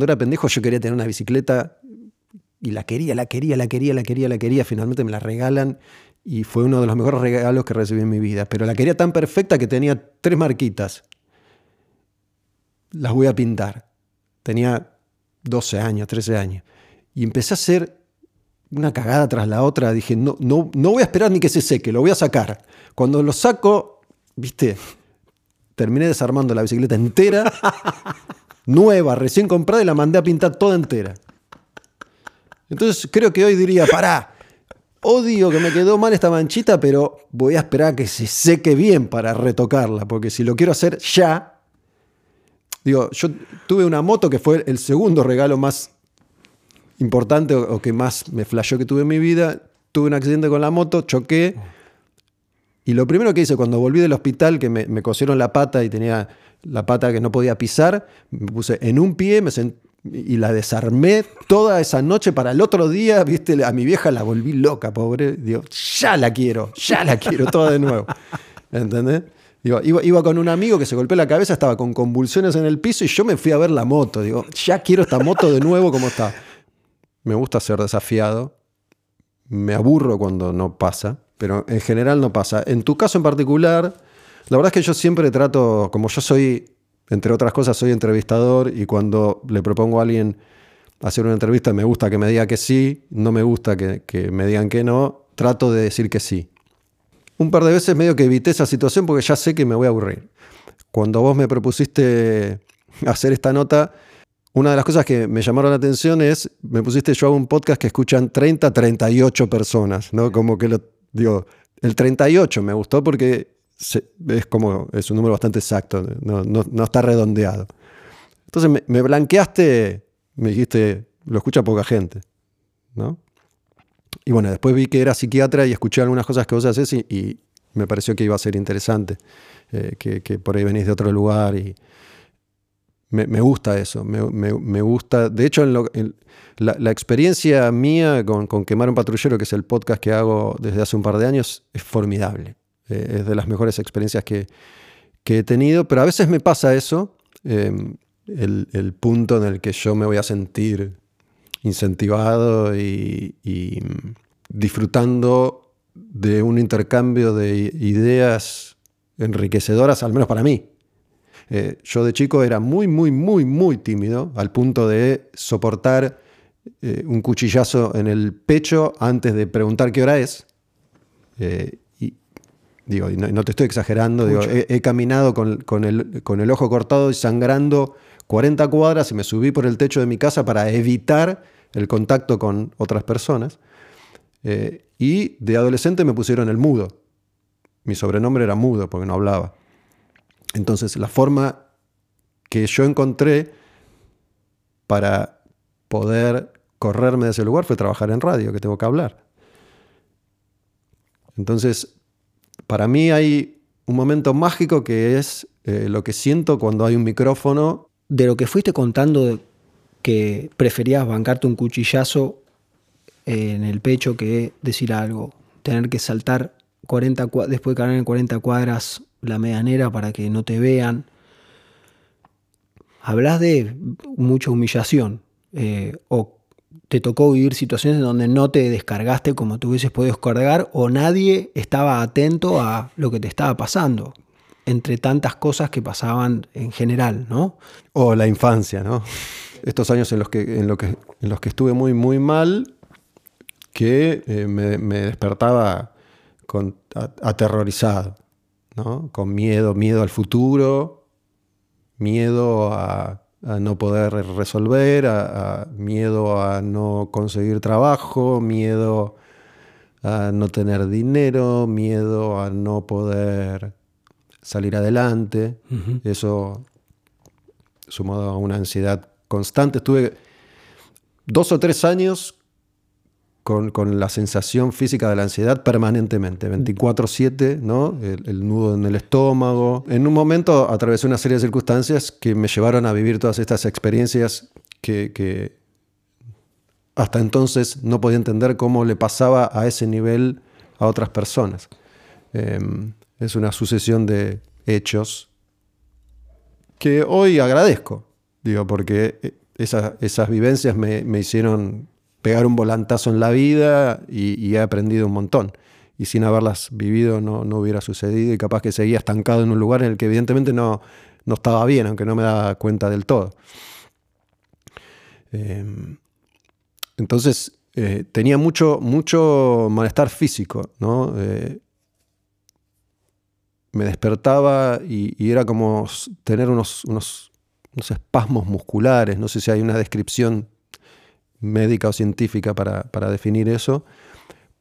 cuando era pendejo yo quería tener una bicicleta y la quería, la quería, la quería, la quería, la quería. Finalmente me la regalan y fue uno de los mejores regalos que recibí en mi vida. Pero la quería tan perfecta que tenía tres marquitas. Las voy a pintar. Tenía 12 años, 13 años. Y empecé a hacer una cagada tras la otra. Dije, no, no, no voy a esperar ni que se seque, lo voy a sacar. Cuando lo saco, viste, terminé desarmando la bicicleta entera, nueva, recién comprada, y la mandé a pintar toda entera. Entonces creo que hoy diría, pará, odio que me quedó mal esta manchita, pero voy a esperar a que se seque bien para retocarla, porque si lo quiero hacer ya, digo, yo tuve una moto que fue el segundo regalo más importante o, que más me flashó que tuve en mi vida. Tuve un accidente con la moto, choqué. Y lo primero que hice cuando volví del hospital, que me, cosieron la pata y tenía la pata que no podía pisar, me puse en un pie y la desarmé toda esa noche para el otro día, viste, a mi vieja la volví loca, pobre. Digo, ya la quiero, ya la quiero toda de nuevo. ¿Entendés? Digo, iba, iba, con un amigo que se golpeó la cabeza, estaba con convulsiones en el piso y yo me fui a ver la moto. Digo, ya quiero esta moto de nuevo como está. Me gusta ser desafiado. Me aburro cuando no pasa, pero en general no pasa. En tu caso en particular, la verdad es que yo siempre trato, como yo soy, entre otras cosas, soy entrevistador y cuando le propongo a alguien hacer una entrevista, me gusta que me diga que sí, no me gusta que, me digan que no, trato de decir que sí. Un par de veces medio que evité esa situación porque ya sé que me voy a aburrir. Cuando vos me propusiste hacer esta nota, una de las cosas que me llamaron la atención es, me pusiste yo a un podcast que escuchan 30, 38 personas, ¿no? Como que lo, digo, el 38 me gustó porque es como, es un número bastante exacto, no, está redondeado. Entonces me, blanqueaste, me dijiste, lo escucha poca gente, ¿no? Y bueno, después vi que era psiquiatra y escuché algunas cosas que vos haces y, me pareció que iba a ser interesante, eh, que, que por ahí venís de otro lugar y, me, gusta eso, me, gusta. De hecho, en la, experiencia mía con, Quemar un Patrullero, que es el podcast que hago desde hace un par de años, es formidable. Eh, es de las mejores experiencias que, he tenido, pero a veces me pasa eso, em, el, punto en el que yo me voy a sentir incentivado y, y disfrutando de un intercambio de ideas enriquecedoras, al menos para mí. Eh, yo de chico era muy, muy, muy, muy tímido, al punto de soportar eh, un cuchillazo en el pecho antes de preguntar qué hora es. Eh, y digo, no, te estoy exagerando, he, caminado con, el, ojo cortado y sangrando 40 cuadras y me subí por el techo de mi casa para evitar el contacto con otras personas. y de adolescente me pusieron el mudo. Mi sobrenombre era mudo porque no hablaba. Entonces, la forma que yo encontré para poder correrme de ese lugar fue trabajar en radio, que tengo que hablar. Entonces, para mí hay un momento mágico que es eh, lo que siento cuando hay un micrófono. De lo que fuiste contando que preferías bancarte un cuchillazo en el pecho que decir algo, tener que saltar 40 después de caer en 40 cuadras la medianera para que no te vean. Hablas de mucha humillación eh, o te tocó vivir situaciones en donde no te descargaste como tú hubieses podido descargar o nadie estaba atento a lo que te estaba pasando entre tantas cosas que pasaban en general, ¿no? O la infancia, ¿no? Estos años en los que, en lo que, en los que estuve muy, muy mal, que eh, me, despertaba aterrorizado. Con miedo, miedo al futuro, miedo a, no poder resolver, a, miedo a no conseguir trabajo, miedo a no tener dinero, miedo a no poder salir adelante. Eso sumado a una ansiedad constante. Estuve dos o tres años con, la sensación física de la ansiedad permanentemente, 24/7, ¿no? El, nudo en el estómago. En un momento atravesé una serie de circunstancias que me llevaron a vivir todas estas experiencias que, hasta entonces no podía entender cómo le pasaba a ese nivel a otras personas. Em, es una sucesión de hechos que hoy agradezco, digo, porque esas vivencias me, hicieron pegar un volantazo en la vida y, he aprendido un montón. Y sin haberlas vivido no, hubiera sucedido y capaz que seguía estancado en un lugar en el que evidentemente no, no estaba bien, aunque no me daba cuenta del todo. Em, entonces, eh, tenía mucho, mucho malestar físico, ¿no? Eh, me despertaba y, era como tener unos, unos, espasmos musculares, no sé si hay una descripción médica o científica para, definir eso,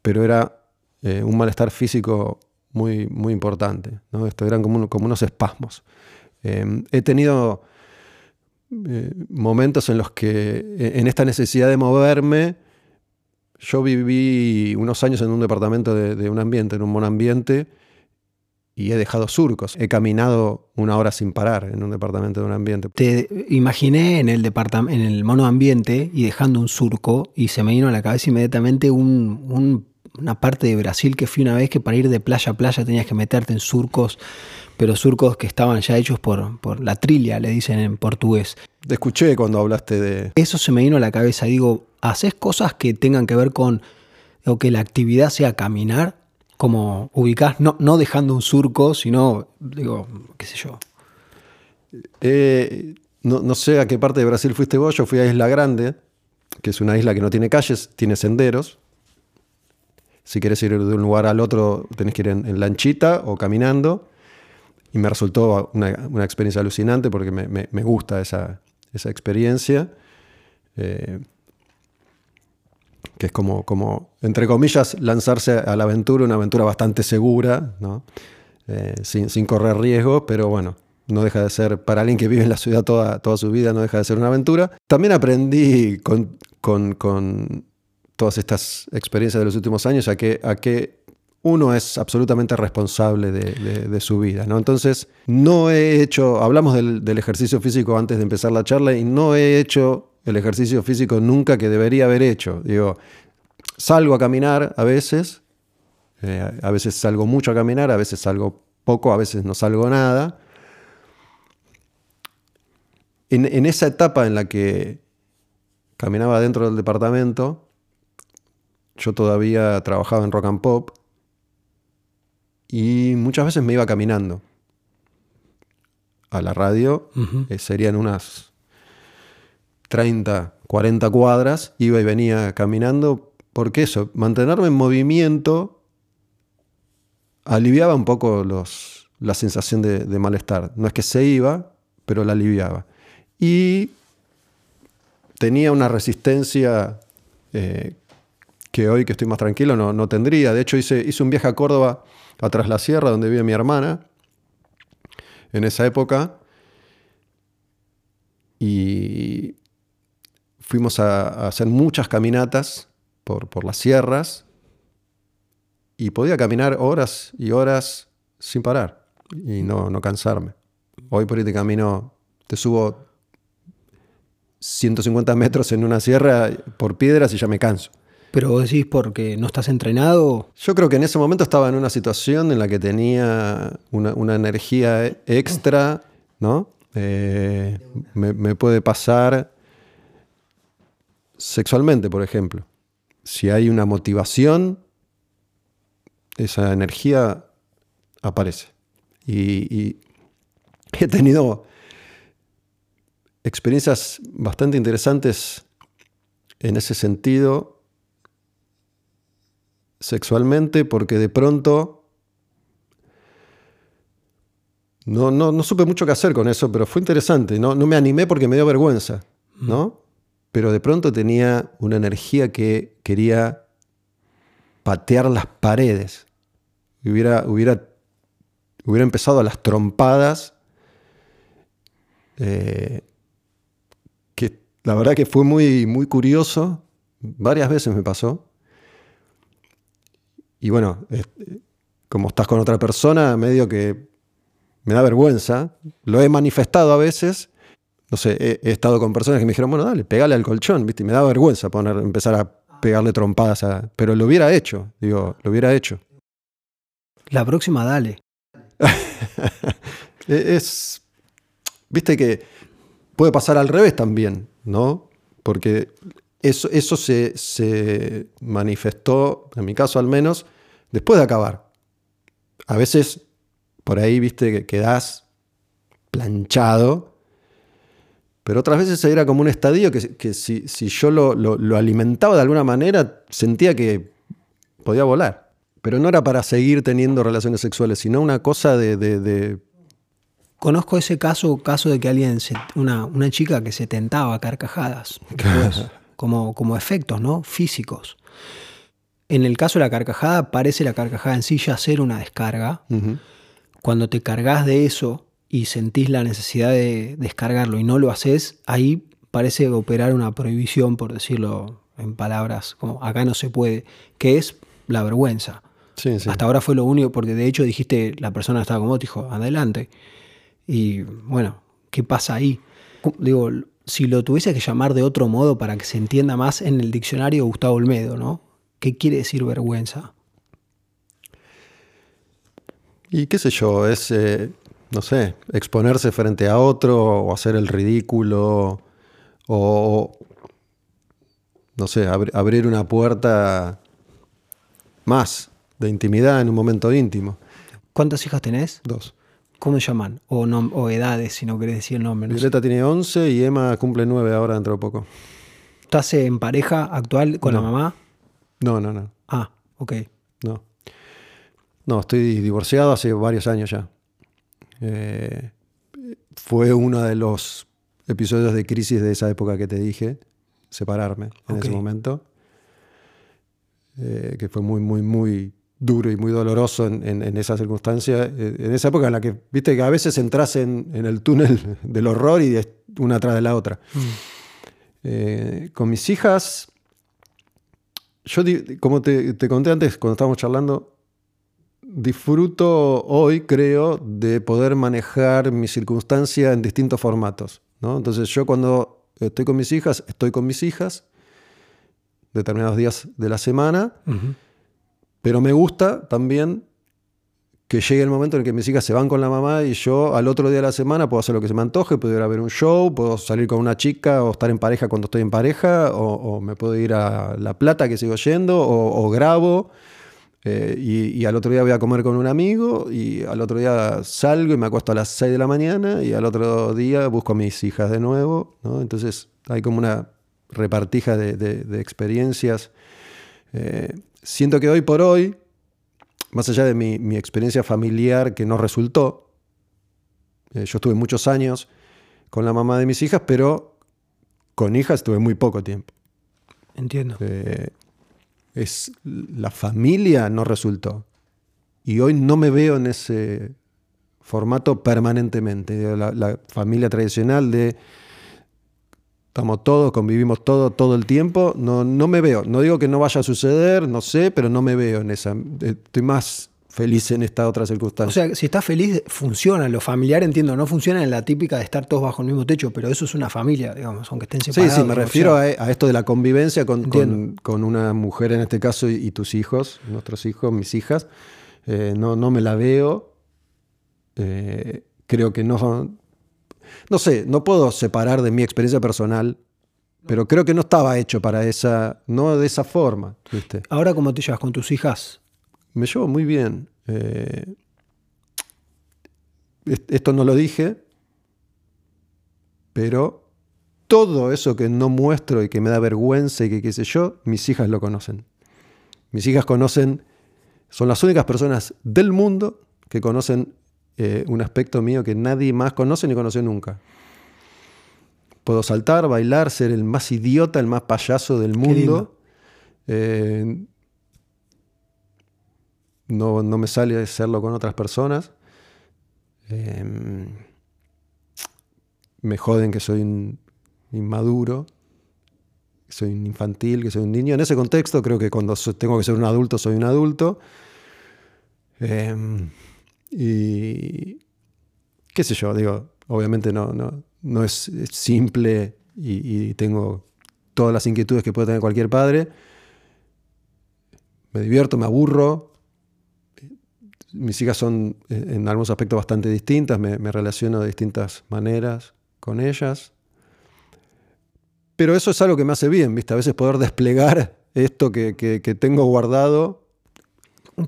pero era eh, un malestar físico muy, muy importante. ¿no? Esto eran como, unos espasmos. Em, he tenido eh, momentos en los que, e, en esta necesidad de moverme, yo viví unos años en un departamento de, un ambiente, en un monambiente, y he dejado surcos. He caminado una hora sin parar en un departamento de un ambiente. Te imaginé en el, en el monoambiente y dejando un surco y se me vino a la cabeza inmediatamente una parte de Brasil que fui una vez que para ir de playa a playa tenías que meterte en surcos, pero surcos que estaban ya hechos por, por la trilla, le dicen en portugués. Te escuché cuando hablaste de... Eso se me vino a la cabeza. Digo, ¿haces cosas que tengan que ver con o que la actividad sea caminar? Como ubicás, no, dejando un surco, sino, digo, qué sé yo. Eh, no, sé a qué parte de Brasil fuiste vos, yo fui a Isla Grande, que es una isla que no tiene calles, tiene senderos. Si quieres ir de un lugar al otro, tenés que ir en, lanchita o caminando. Y me resultó una, experiencia alucinante porque me, gusta esa, experiencia. Eh, que es como, como, entre comillas, lanzarse a la aventura, una aventura bastante segura, eh, sin, correr riesgos, pero bueno, no deja de ser, para alguien que vive en la ciudad toda, toda su vida, no deja de ser una aventura. También aprendí con, todas estas experiencias de los últimos años a que, a que uno es absolutamente responsable de, su vida. ¿no? Entonces, no he hecho, hablamos del, del, ejercicio físico antes de empezar la charla, y no he hecho el ejercicio físico nunca que debería haber hecho. Digo, salgo a caminar a veces, eh, a veces salgo mucho a caminar, a veces salgo poco, a veces no salgo nada. En, esa etapa en la que caminaba dentro del departamento, yo todavía trabajaba en rock and pop y muchas veces me iba caminando a la radio. Eh, serían unas 30, 40 cuadras, iba y venía caminando, porque eso, mantenerme en movimiento aliviaba un poco los, la sensación de, malestar. No es que se iba, pero la aliviaba. Y tenía una resistencia eh, que hoy que estoy más tranquilo no, no tendría. De hecho, hice, hice, un viaje a Córdoba, atrás la sierra, donde vive mi hermana, en esa época. Y fuimos a, hacer muchas caminatas por, por, las sierras y podía caminar horas y horas sin parar y no, no cansarme. Hoy por ahí te camino, te subo 150 metros en una sierra por piedras y ya me canso. Pero vos decís porque no estás entrenado. Yo creo que en ese momento estaba en una situación en la que tenía una, energía extra, ¿no? Eh, me, me, puede pasar sexualmente, por ejemplo. Si hay una motivación, esa energía aparece. Y, he tenido experiencias bastante interesantes en ese sentido sexualmente porque de pronto no, no, supe mucho qué hacer con eso, pero fue interesante. No, no me animé porque me dio vergüenza, ¿no? Pero de pronto tenía una energía que quería patear las paredes. Hubiera, hubiera, hubiera empezado a las trompadas, eh, que la verdad que fue muy, muy curioso, varias veces me pasó. Y bueno, como estás con otra persona, medio que me da vergüenza, lo he manifestado a veces no sé, he, estado con personas que me dijeron, bueno, dale, pegale al colchón, ¿viste? Y me da vergüenza poner, empezar a pegarle trompadas a... Pero lo hubiera hecho, digo, lo hubiera hecho. La próxima, dale. E, es, viste que puede pasar al revés también, ¿no? Porque eso, eso se, se manifestó, en mi caso al menos, después de acabar. A veces por ahí, viste, que quedás planchado, pero otras veces era como un estadio que, si, yo lo, alimentaba de alguna manera, sentía que podía volar. Pero no era para seguir teniendo relaciones sexuales, sino una cosa de... Conozco ese caso, caso de que alguien, una, una chica que se tentaba a carcajadas, como, como efectos ¿no? físicos. En el caso de la carcajada, parece la carcajada en sí ya ser una descarga. Cuando te cargas de eso y sentís la necesidad de descargarlo y no lo haces, ahí parece operar una prohibición, por decirlo en palabras, como acá no se puede, que es la vergüenza. Hasta ahora fue lo único, porque de hecho dijiste, la persona estaba como, dijo, adelante. Y bueno, ¿qué pasa ahí? Digo, si lo tuviese que llamar de otro modo para que se entienda más en el diccionario Gustavo Olmedo, ¿no? ¿Qué quiere decir vergüenza? Y qué sé yo, es, eh, no sé, exponerse frente a otro o hacer el ridículo o, no sé, abrir una puerta más de intimidad en un momento íntimo. ¿Cuántas hijas tenés? Dos. ¿Cómo se llaman? O, o edades, si no querés decir el nombre. Violeta tiene 11 y Emma cumple 9 ahora dentro de poco. ¿Estás en pareja actual con la mamá? No, no, no. Ah, ok. No. No, estoy divorciado hace varios años ya. Eh, fue uno de los episodios de crisis de esa época que te dije, separarme en ese momento. Eh, que fue muy, muy, muy duro y muy doloroso en, esa circunstancia. Eh, en esa época en la que, viste, que a veces entras en, el túnel del horror y una atrás de la otra. Mm. con mis hijas, yo, como te, conté antes, cuando estábamos charlando, disfruto hoy, creo, de poder manejar mi circunstancia en distintos formatos. ¿no? Entonces yo cuando estoy con mis hijas, estoy con mis hijas determinados días de la semana, pero me gusta también que llegue el momento en el que mis hijas se van con la mamá y yo al otro día de la semana puedo hacer lo que se me antoje, puedo ir a ver un show, puedo salir con una chica o estar en pareja cuando estoy en pareja, o, me puedo ir a La Plata que sigo yendo, o, grabo. Eh, y, al otro día voy a comer con un amigo y al otro día salgo y me acuesto a las 6 de la mañana y al otro día busco a mis hijas de nuevo. Entonces hay como una repartija de, experiencias. Eh, siento que hoy por hoy más allá de mi, experiencia familiar que no resultó, eh, yo estuve muchos años con la mamá de mis hijas, pero con hijas estuve muy poco tiempo. Entiendo. Eh, es, la familia no resultó. Y hoy no me veo en ese formato permanentemente. la familia tradicional de Estamos todos, convivimos todo, todo el tiempo. No, no me veo. No digo que no vaya a suceder, no sé, pero no me veo en esa. Estoy más feliz en esta otra circunstancia. O sea, si estás feliz, funciona. Lo familiar, entiendo, no funciona en la típica de estar todos bajo el mismo techo, pero eso es una familia, digamos, aunque estén separados. Sí, sí, me refiero a, esto de la convivencia con, con, una mujer en este caso y, tus hijos, nuestros hijos, mis hijas. Eh, no, no me la veo. Eh, creo que no, no sé, no puedo separar de mi experiencia personal, pero creo que no estaba hecho para esa, no de esa forma. Ahora, ¿cómo te llevas con tus hijas? Me llevo muy bien. Eh, esto no lo dije, pero todo eso que no muestro y que me da vergüenza y que qué sé yo, mis hijas lo conocen. Mis hijas conocen, son las únicas personas del mundo que conocen eh, un aspecto mío que nadie más conoce ni conoció nunca. Puedo saltar, bailar, ser el más idiota, el más payaso del mundo. Eh, no, me sale hacerlo con otras personas. Em, me joden que soy un inmaduro, que soy un infantil, que soy un niño. En ese contexto creo que cuando tengo que ser un adulto soy un adulto. Em, y qué sé yo, digo, obviamente no, no, no es, simple y, tengo todas las inquietudes que puede tener cualquier padre. Me divierto, me aburro. Mis hijas son eh, en algunos aspectos bastante distintas, me, relaciono de distintas maneras con ellas. pero eso es algo que me hace bien, ¿viste? A veces poder desplegar esto que, que, tengo guardado.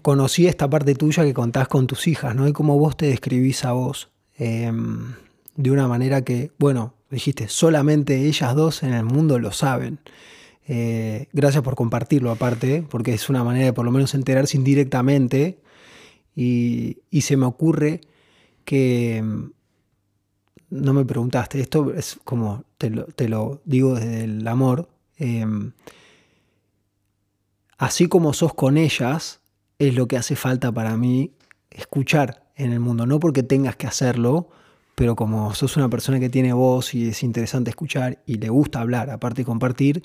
Conocí esta parte tuya que contás con tus hijas, ¿no? Y cómo vos te describís a vos. Eh, de una manera que, bueno, dijiste, solamente ellas dos en el mundo lo saben. Eh, gracias por compartirlo aparte, porque es una manera de por lo menos enterarse indirectamente. Y, se me ocurre que, no me preguntaste, esto es como te lo, te lo digo desde el amor, eh, así como sos con ellas, es lo que hace falta para mí escuchar en el mundo, no porque tengas que hacerlo, pero como sos una persona que tiene voz y es interesante escuchar y le gusta hablar, aparte de compartir,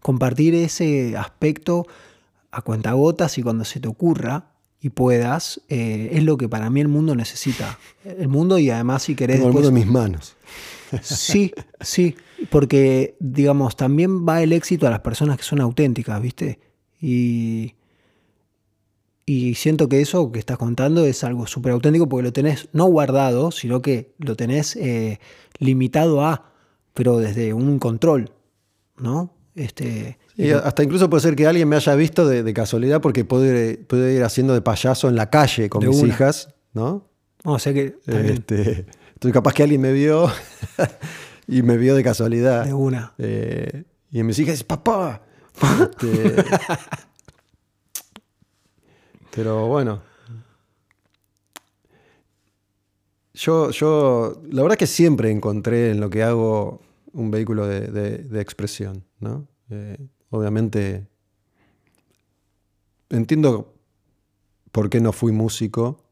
compartir ese aspecto a cuentagotas y cuando se te ocurra y puedas, eh, es lo que para mí el mundo necesita. El mundo y además si querés... Tengo el mundo en mis manos. Sí, sí, porque digamos, también va el éxito a las personas que son auténticas, ¿viste? Y, y siento que eso que estás contando es algo súper auténtico porque lo tenés no guardado, sino que lo tenés eh, limitado a, pero desde un control, ¿no? Este, Y hasta incluso puede ser que alguien me haya visto de, de casualidad porque puede, puede ir haciendo de payaso en la calle con De mis una. hijas, ¿no? o sea que Este, entonces capaz que alguien me vio y me vio de casualidad. de una. Eh, y mis hijas dicen, papá. Este, pero bueno. Yo, yo, la verdad que siempre encontré en lo que hago un vehículo de, de- de expresión, ¿no? Eh, obviamente entiendo por qué no fui músico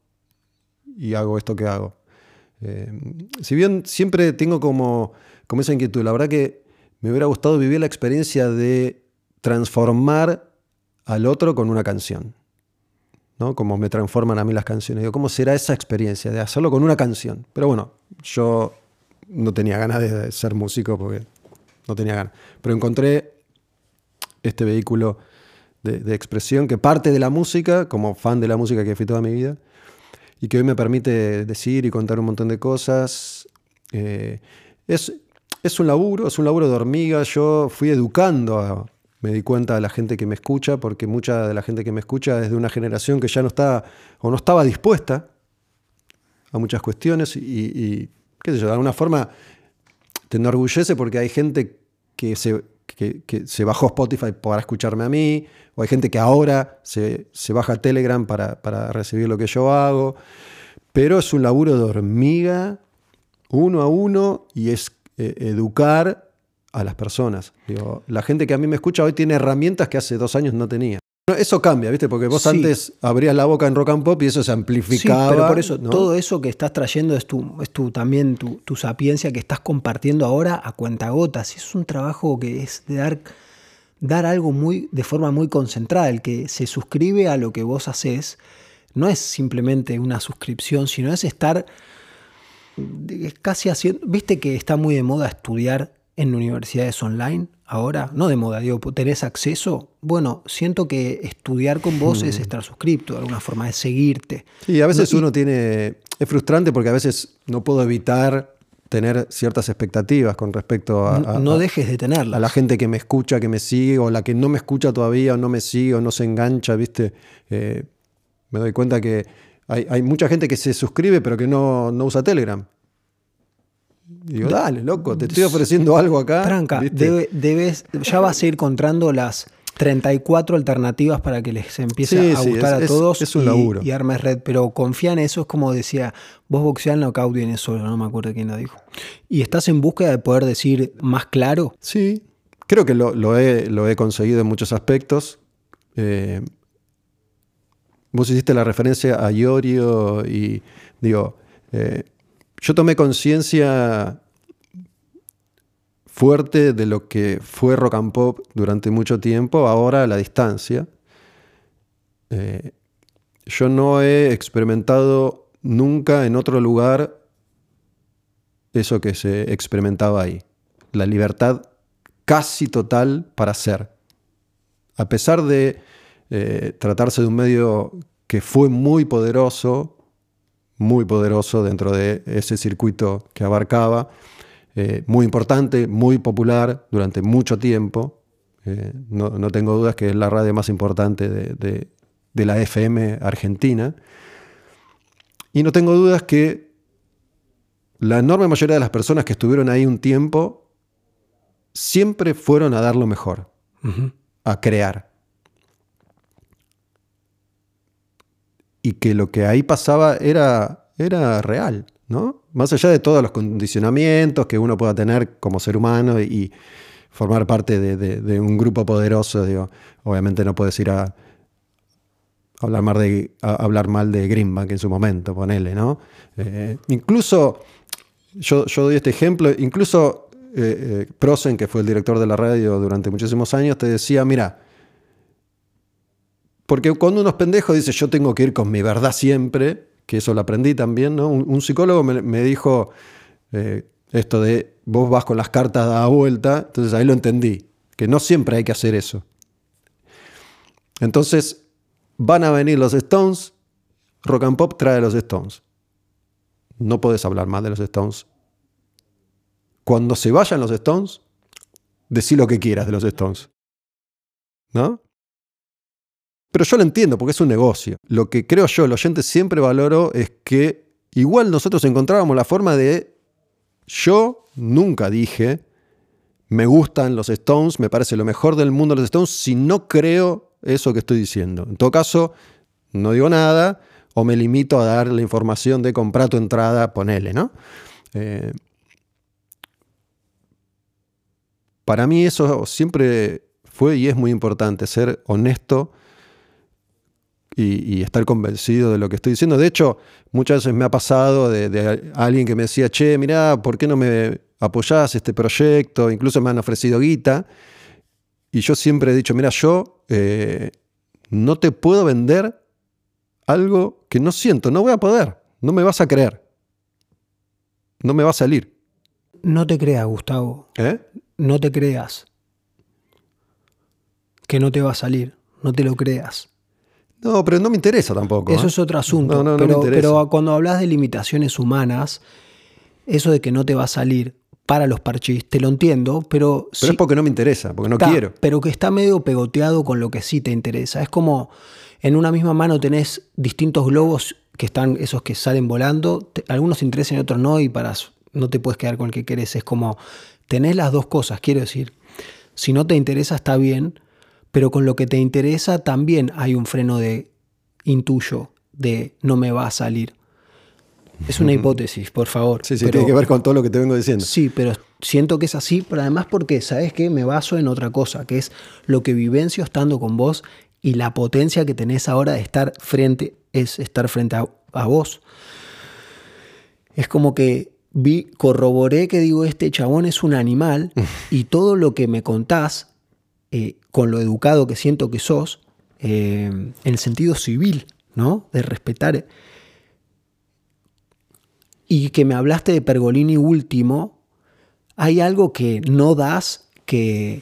y hago esto que hago. Eh, si bien siempre tengo como, como esa inquietud, la verdad que me hubiera gustado vivir la experiencia de transformar al otro con una canción. ¿no? Como me transforman a mí las canciones. Digo, ¿cómo será esa experiencia de hacerlo con una canción? Pero bueno, yo no tenía ganas de ser músico porque no tenía ganas. Pero encontré este vehículo de, expresión que parte de la música, como fan de la música que fui toda mi vida, y que hoy me permite decir y contar un montón de cosas. Eh, es, es un laburo, es un laburo de hormiga. Yo fui educando, a- me di cuenta de la gente que me escucha, porque mucha de la gente que me escucha es de una generación que ya no está o no estaba dispuesta a muchas cuestiones y, y, qué sé yo, de alguna forma te enorgullece porque hay gente que se, que, se bajó Spotify para escucharme a mí, o hay gente que ahora se, se baja Telegram para, para recibir lo que yo hago, pero es un laburo de hormiga, uno a uno, y es eh, educar a las personas. Digo, la gente que a mí me escucha hoy tiene herramientas que hace dos años no tenía. Bueno, Eso cambia, ¿viste? Porque vos Sí. antes abrías la boca en rock and pop y eso se Sí, amplificaba. pero por eso, ¿no? todo eso que estás trayendo es tu, es tu también tu, tu sapiencia que estás compartiendo ahora a cuentagotas. Es un trabajo que es de dar, dar algo muy, de forma muy concentrada. El que se suscribe a lo que vos haces no es simplemente una suscripción, sino es estar es casi haciendo. ¿Viste que está muy de moda estudiar en universidades online ahora? No de moda, digo, ¿tenés acceso? Bueno, siento que estudiar con vos es estar suscripto, de alguna forma, es seguirte. Sí, a veces No, y- uno tiene. Es frustrante porque a veces no puedo evitar tener ciertas expectativas con respecto a, a- no dejes de tenerla. a la gente que me escucha, que me sigue, o la que no me escucha todavía, o no me sigue, o no se engancha, ¿viste? Eh, me doy cuenta que hay, hay mucha gente que se suscribe, pero que no, no usa Telegram. Y digo, dale, loco, te estoy ofreciendo algo acá. Tranca, debes, ya vas a ir encontrando las 34 alternativas para que les empiece Sí, a sí, gustar es- a es- todos es un y, laburo. y armes red. Pero confía en eso, es como decía, vos boxeás knockout viene solo, no me acuerdo quién lo dijo. Y estás en búsqueda de poder decir más claro. Sí, creo que lo, lo he, lo he conseguido en muchos aspectos. Eh, vos hiciste la referencia a Iorio y digo, eh, yo tomé conciencia fuerte de lo que fue rock and pop durante mucho tiempo, ahora a la distancia. Eh, yo no he experimentado nunca en otro lugar eso que se experimentaba ahí. La libertad casi total para ser. A pesar de eh, tratarse de un medio que fue muy poderoso, muy poderoso dentro de ese circuito que abarcaba, eh, muy importante, muy popular durante mucho tiempo. Eh, no, no, tengo dudas que es la radio más importante de, de, de la FM argentina. Y no tengo dudas que la enorme mayoría de las personas que estuvieron ahí un tiempo siempre fueron a dar lo mejor, uh -huh. a crear. Y que lo que ahí pasaba era, era real, ¿no? Más allá de todos los condicionamientos que uno pueda tener como ser humano y, formar parte de, un grupo poderoso, digo, obviamente no puedes ir a, hablar mal de, hablar mal de Greenbank en su momento, ponele, ¿no? Eh, incluso, yo, yo, doy este ejemplo, incluso eh, eh, Prosen, que fue el director de la radio durante muchísimos años, te decía, mira, porque cuando uno es pendejo dice, yo tengo que ir con mi verdad siempre, que eso lo aprendí también, ¿no? Un, psicólogo me, dijo esto de, vos vas con las cartas a vuelta, entonces ahí lo entendí, que no siempre hay que hacer eso. Entonces, Van a venir los Stones, Rock and Pop trae los Stones. No puedes hablar mal de los Stones. Cuando se vayan los Stones, decí lo que quieras de los Stones. ¿No? Pero yo lo entiendo porque es un negocio. Lo que creo yo, el oyente siempre valoro es que igual nosotros encontrábamos la forma de... Yo nunca dije, me gustan los Stones, me parece lo mejor del mundo los Stones, si no creo eso que estoy diciendo. En todo caso, no digo nada o me limito a dar la información de comprar tu entrada, ponele, ¿no? Eh, para mí eso siempre fue y es muy importante, ser honesto y, y, estar convencido de lo que estoy diciendo. De hecho, muchas veces me ha pasado de, de alguien que me decía, che, mirá, ¿por qué no me apoyás este proyecto? Incluso me han ofrecido guita. Y yo siempre he dicho, mira, yo eh, no te puedo vender algo que no siento, no voy a poder, no me vas a creer, no me va a salir. No te creas, Gustavo. ¿Eh? No te creas. Que no te va a salir, no te lo creas. No, pero no me interesa tampoco. Eso ¿eh? es otro asunto. No, no, no pero, me pero cuando hablas de limitaciones humanas, eso de que no te va a salir para los parchís, te lo entiendo, pero... Pero sí, es porque no me interesa, porque no está, quiero. Pero que está medio pegoteado con lo que sí te interesa. Es como en una misma mano tenés distintos globos que están, esos que salen volando, te, algunos te interesan y otros no, y para no te puedes quedar con el que querés. Es como, tenés las dos cosas, quiero decir. Si no te interesa, está bien, pero con lo que te interesa también hay un freno de intuyo, de no me va a salir. Es una hipótesis, por favor. Sí, sí, pero, tiene que ver con todo lo que te vengo diciendo. Sí, pero siento que es así, pero además porque, ¿sabes qué? Me baso en otra cosa, que es lo que vivencio estando con vos y la potencia que tenés ahora de estar frente, es estar frente a, a vos. Es como que vi, corroboré que digo, este chabón es un animal y todo lo que me contás, eh, con lo educado que siento que sos, eh, en el sentido civil, ¿no? De respetar y que me hablaste de Pergolini último, hay algo que no das que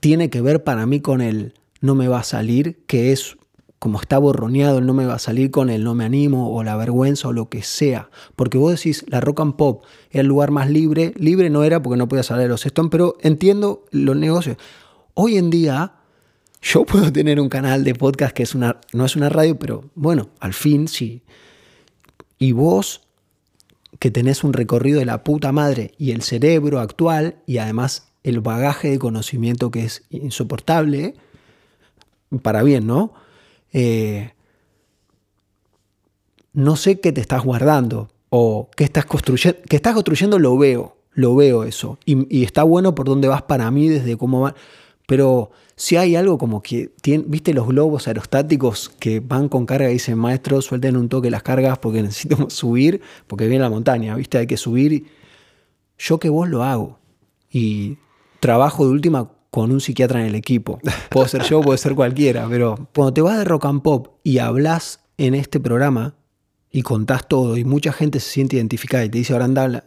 tiene que ver para mí con el no me va a salir, que es como está borroneado el no me va a salir con el no me animo o la vergüenza o lo que sea. Porque vos decís, la rock and pop era el lugar más libre. Libre no era porque no podía salir de los Stones, pero entiendo los negocios. Hoy en día yo puedo tener un canal de podcast que es una, no es una radio, pero bueno, al fin sí. Y vos que tenés un recorrido de la puta madre y el cerebro actual y además el bagaje de conocimiento que es insoportable, para bien, ¿no? Eh, no sé qué te estás guardando o qué estás construyendo. Que estás construyendo lo veo, lo veo eso. Y, y, está bueno por dónde vas para mí, desde cómo va. Pero si hay algo como que, tiene, viste los globos aerostáticos que van con carga y dicen, maestro, suelten un toque las cargas porque necesitamos subir, porque viene la montaña, viste, hay que subir. Yo que vos lo hago. Y trabajo de última con un psiquiatra en el equipo. Puedo ser yo, puede ser cualquiera, pero cuando te vas de rock and pop y hablas en este programa y contás todo y mucha gente se siente identificada y te dice, ahora anda,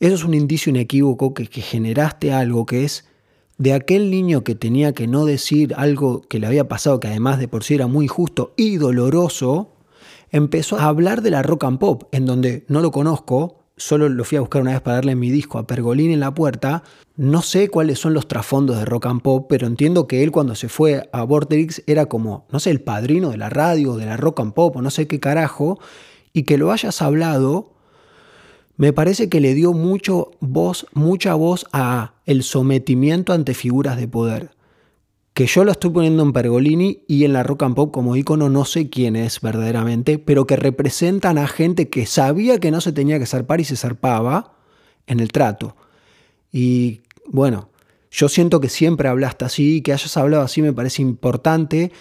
eso es un indicio inequívoco que generaste algo que es de aquel niño que tenía que no decir algo que le había pasado, que además de por sí era muy justo y doloroso, empezó a hablar de la rock and pop, en donde no lo conozco, solo lo fui a buscar una vez para darle mi disco a Pergolini en la puerta. No sé cuáles son los trasfondos de rock and pop, pero entiendo que él cuando se fue a Vorterix era como, no sé, el padrino de la radio, de la rock and pop, o no sé qué carajo, y que lo hayas hablado, me parece que le dio mucho voz, mucha voz a el sometimiento ante figuras de poder que yo lo estoy poniendo en Pergolini y en la rock and pop como icono no sé quién es verdaderamente, pero que representan a gente que sabía que no se tenía que zarpar y se zarpaba en el trato. Y bueno, yo siento que siempre hablaste así, que hayas hablado así me parece importante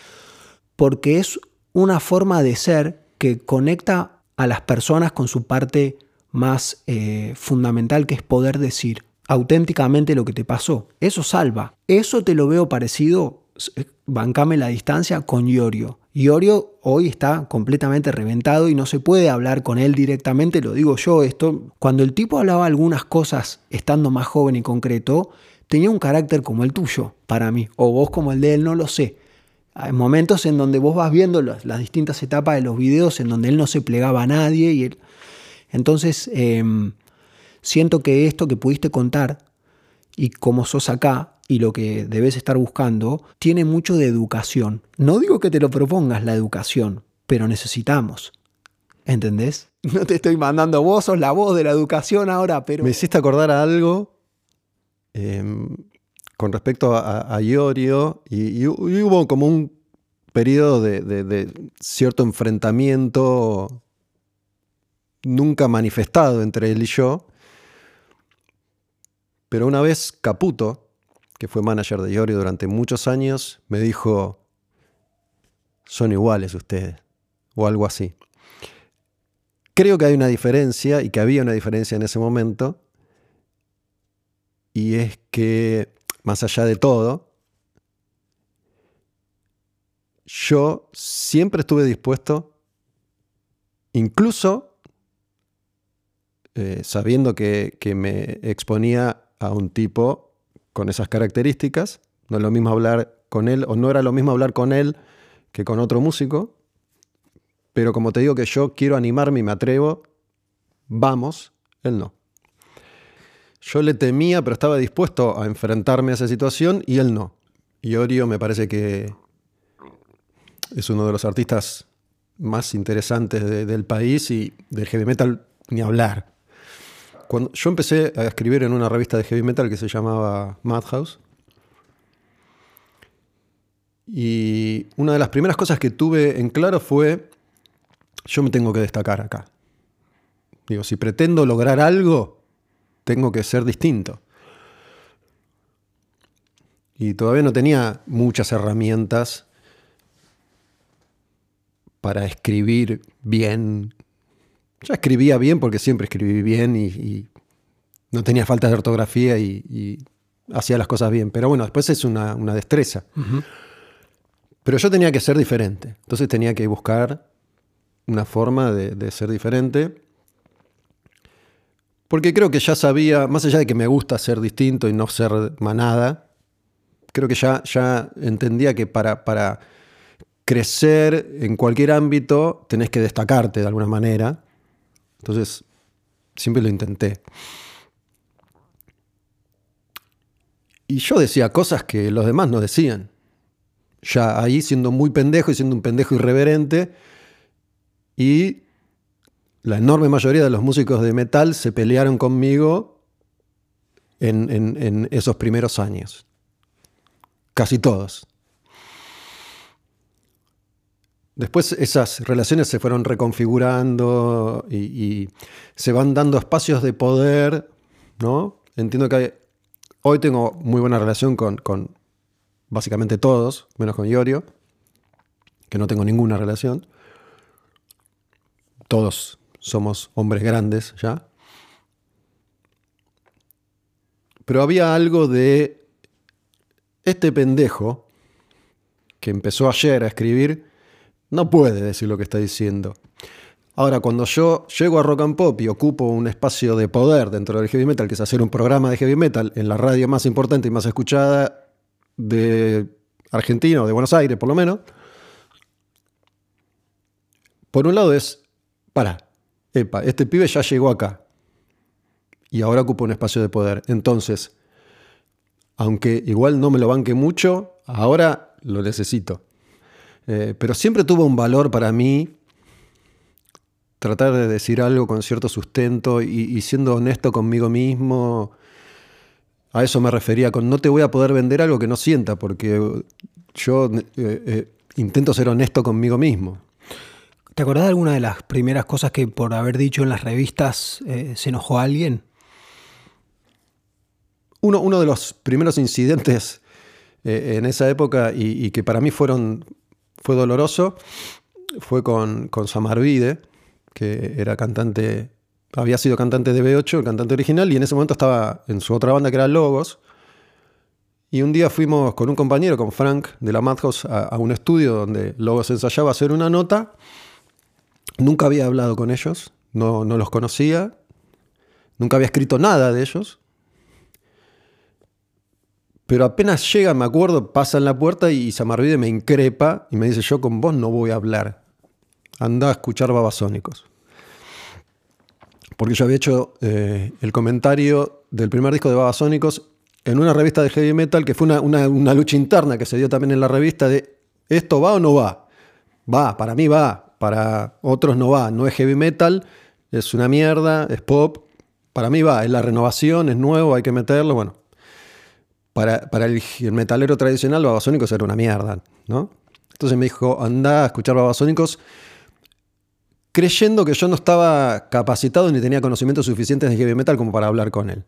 porque es una forma de ser que conecta a las personas con su parte más eh, fundamental, que es poder decir, auténticamente lo que te pasó. Eso salva. Eso te lo veo parecido, eh, bancame la distancia, con Iorio. Iorio hoy está completamente reventado y no se puede hablar con él directamente, lo digo yo esto. Cuando el tipo hablaba algunas cosas estando más joven y concreto, tenía un carácter como el tuyo, para mí, o vos como el de él, no lo sé. Hay momentos en donde vos vas viendo las, distintas etapas de los videos en donde él no se plegaba a nadie y él... Entonces, em, siento que esto que pudiste contar y cómo sos acá y lo que debes estar buscando, tiene mucho de educación. No digo que te lo propongas la educación, pero necesitamos. ¿Entendés? No te estoy mandando vos, sos la voz de la educación ahora, pero... Me hiciste acordar a algo em, con respecto a, Iorio y, hubo como un periodo de cierto enfrentamiento nunca manifestado entre él y yo, pero una vez Caputo, que fue manager de Iorio durante muchos años, me dijo, son iguales ustedes, o algo así. Creo que hay una diferencia y que había una diferencia en ese momento, y es que, más allá de todo, yo siempre estuve dispuesto, incluso eh, sabiendo que, que, me exponía a un tipo con esas características. No es lo mismo hablar con él, o no era lo mismo hablar con él que con otro músico. Pero como te digo que yo quiero animarme y me atrevo, vamos, él no. Yo le temía, pero estaba dispuesto a enfrentarme a esa situación y él no. Y Orio me parece que es uno de los artistas más interesantes del país y del heavy metal ni hablar. Cuando yo empecé a escribir en una revista de heavy metal que se llamaba Madhouse. Y una de las primeras cosas que tuve en claro fue, yo me tengo que destacar acá. Digo, si pretendo lograr algo, tengo que ser distinto. Y todavía no tenía muchas herramientas para escribir bien ya escribía bien porque siempre escribí bien y, no tenía falta de ortografía y, hacía las cosas bien. Pero bueno, después es una, destreza. Pero yo tenía que ser diferente. Entonces tenía que buscar una forma de, ser diferente. Porque creo que ya sabía, más allá de que me gusta ser distinto y no ser manada, creo que ya, ya entendía que para, para crecer en cualquier ámbito tenés que destacarte de alguna manera. Entonces, siempre lo intenté. Y yo decía cosas que los demás no decían. Ya ahí siendo muy pendejo y siendo un pendejo irreverente. Y la enorme mayoría de los músicos de metal se pelearon conmigo en, en esos primeros años. Casi todos. Después esas relaciones se fueron reconfigurando y, se van dando espacios de poder, ¿no? Entiendo que hoy tengo muy buena relación con, con, básicamente todos, menos con Iorio, que no tengo ninguna relación. Todos somos hombres grandes ya. Pero había algo de este pendejo que empezó ayer a escribir no puede decir lo que está diciendo. Ahora, cuando yo llego a Rock and Pop y ocupo un espacio de poder dentro del heavy metal, que es hacer un programa de heavy metal en la radio más importante y más escuchada de Argentina o de Buenos Aires, por lo menos, por un lado es, para, epa, este pibe ya llegó acá. y ahora ocupo un espacio de poder. Entonces, aunque igual no me lo banque mucho, ahora lo necesito. Eh, pero siempre tuvo un valor para mí tratar de decir algo con cierto sustento y, siendo honesto conmigo mismo. A eso me refería con no te voy a poder vender algo que no sienta, porque yo eh, eh, intento ser honesto conmigo mismo. ¿Te acordás de alguna de las primeras cosas que por haber dicho en las revistas se enojó a alguien? Uno, de los primeros incidentes en esa época y, que para mí fueron, fue doloroso fue con, con que era cantante, había sido cantante de B8, el cantante original, y en ese momento estaba en su otra banda que era Logos. Y un día fuimos con un compañero, con Frank de la Madhouse, a, a un estudio donde Logos ensayaba hacer una nota. Nunca había hablado con ellos, no, no los conocía, nunca había escrito nada de ellos. Pero apenas llega, me acuerdo, pasa en la puerta y Samarvide me increpa y me dice, yo con vos no voy a hablar. Anda a escuchar babasónicos. Porque yo había hecho eh, el comentario del primer disco de Babasónicos en una revista de heavy metal, que fue una, lucha interna que se dio también en la revista de, ¿esto va o no va? Va, para mí va, para otros no va, no es heavy metal, es una mierda, es pop, para mí va, es la renovación, es nuevo, hay que meterlo, bueno para, el, metalero tradicional, Babasónicos era una mierda, ¿no? Entonces me dijo, anda a escuchar Babasónicos, creyendo que yo no estaba capacitado ni tenía conocimientos suficientes de heavy metal como para hablar con él.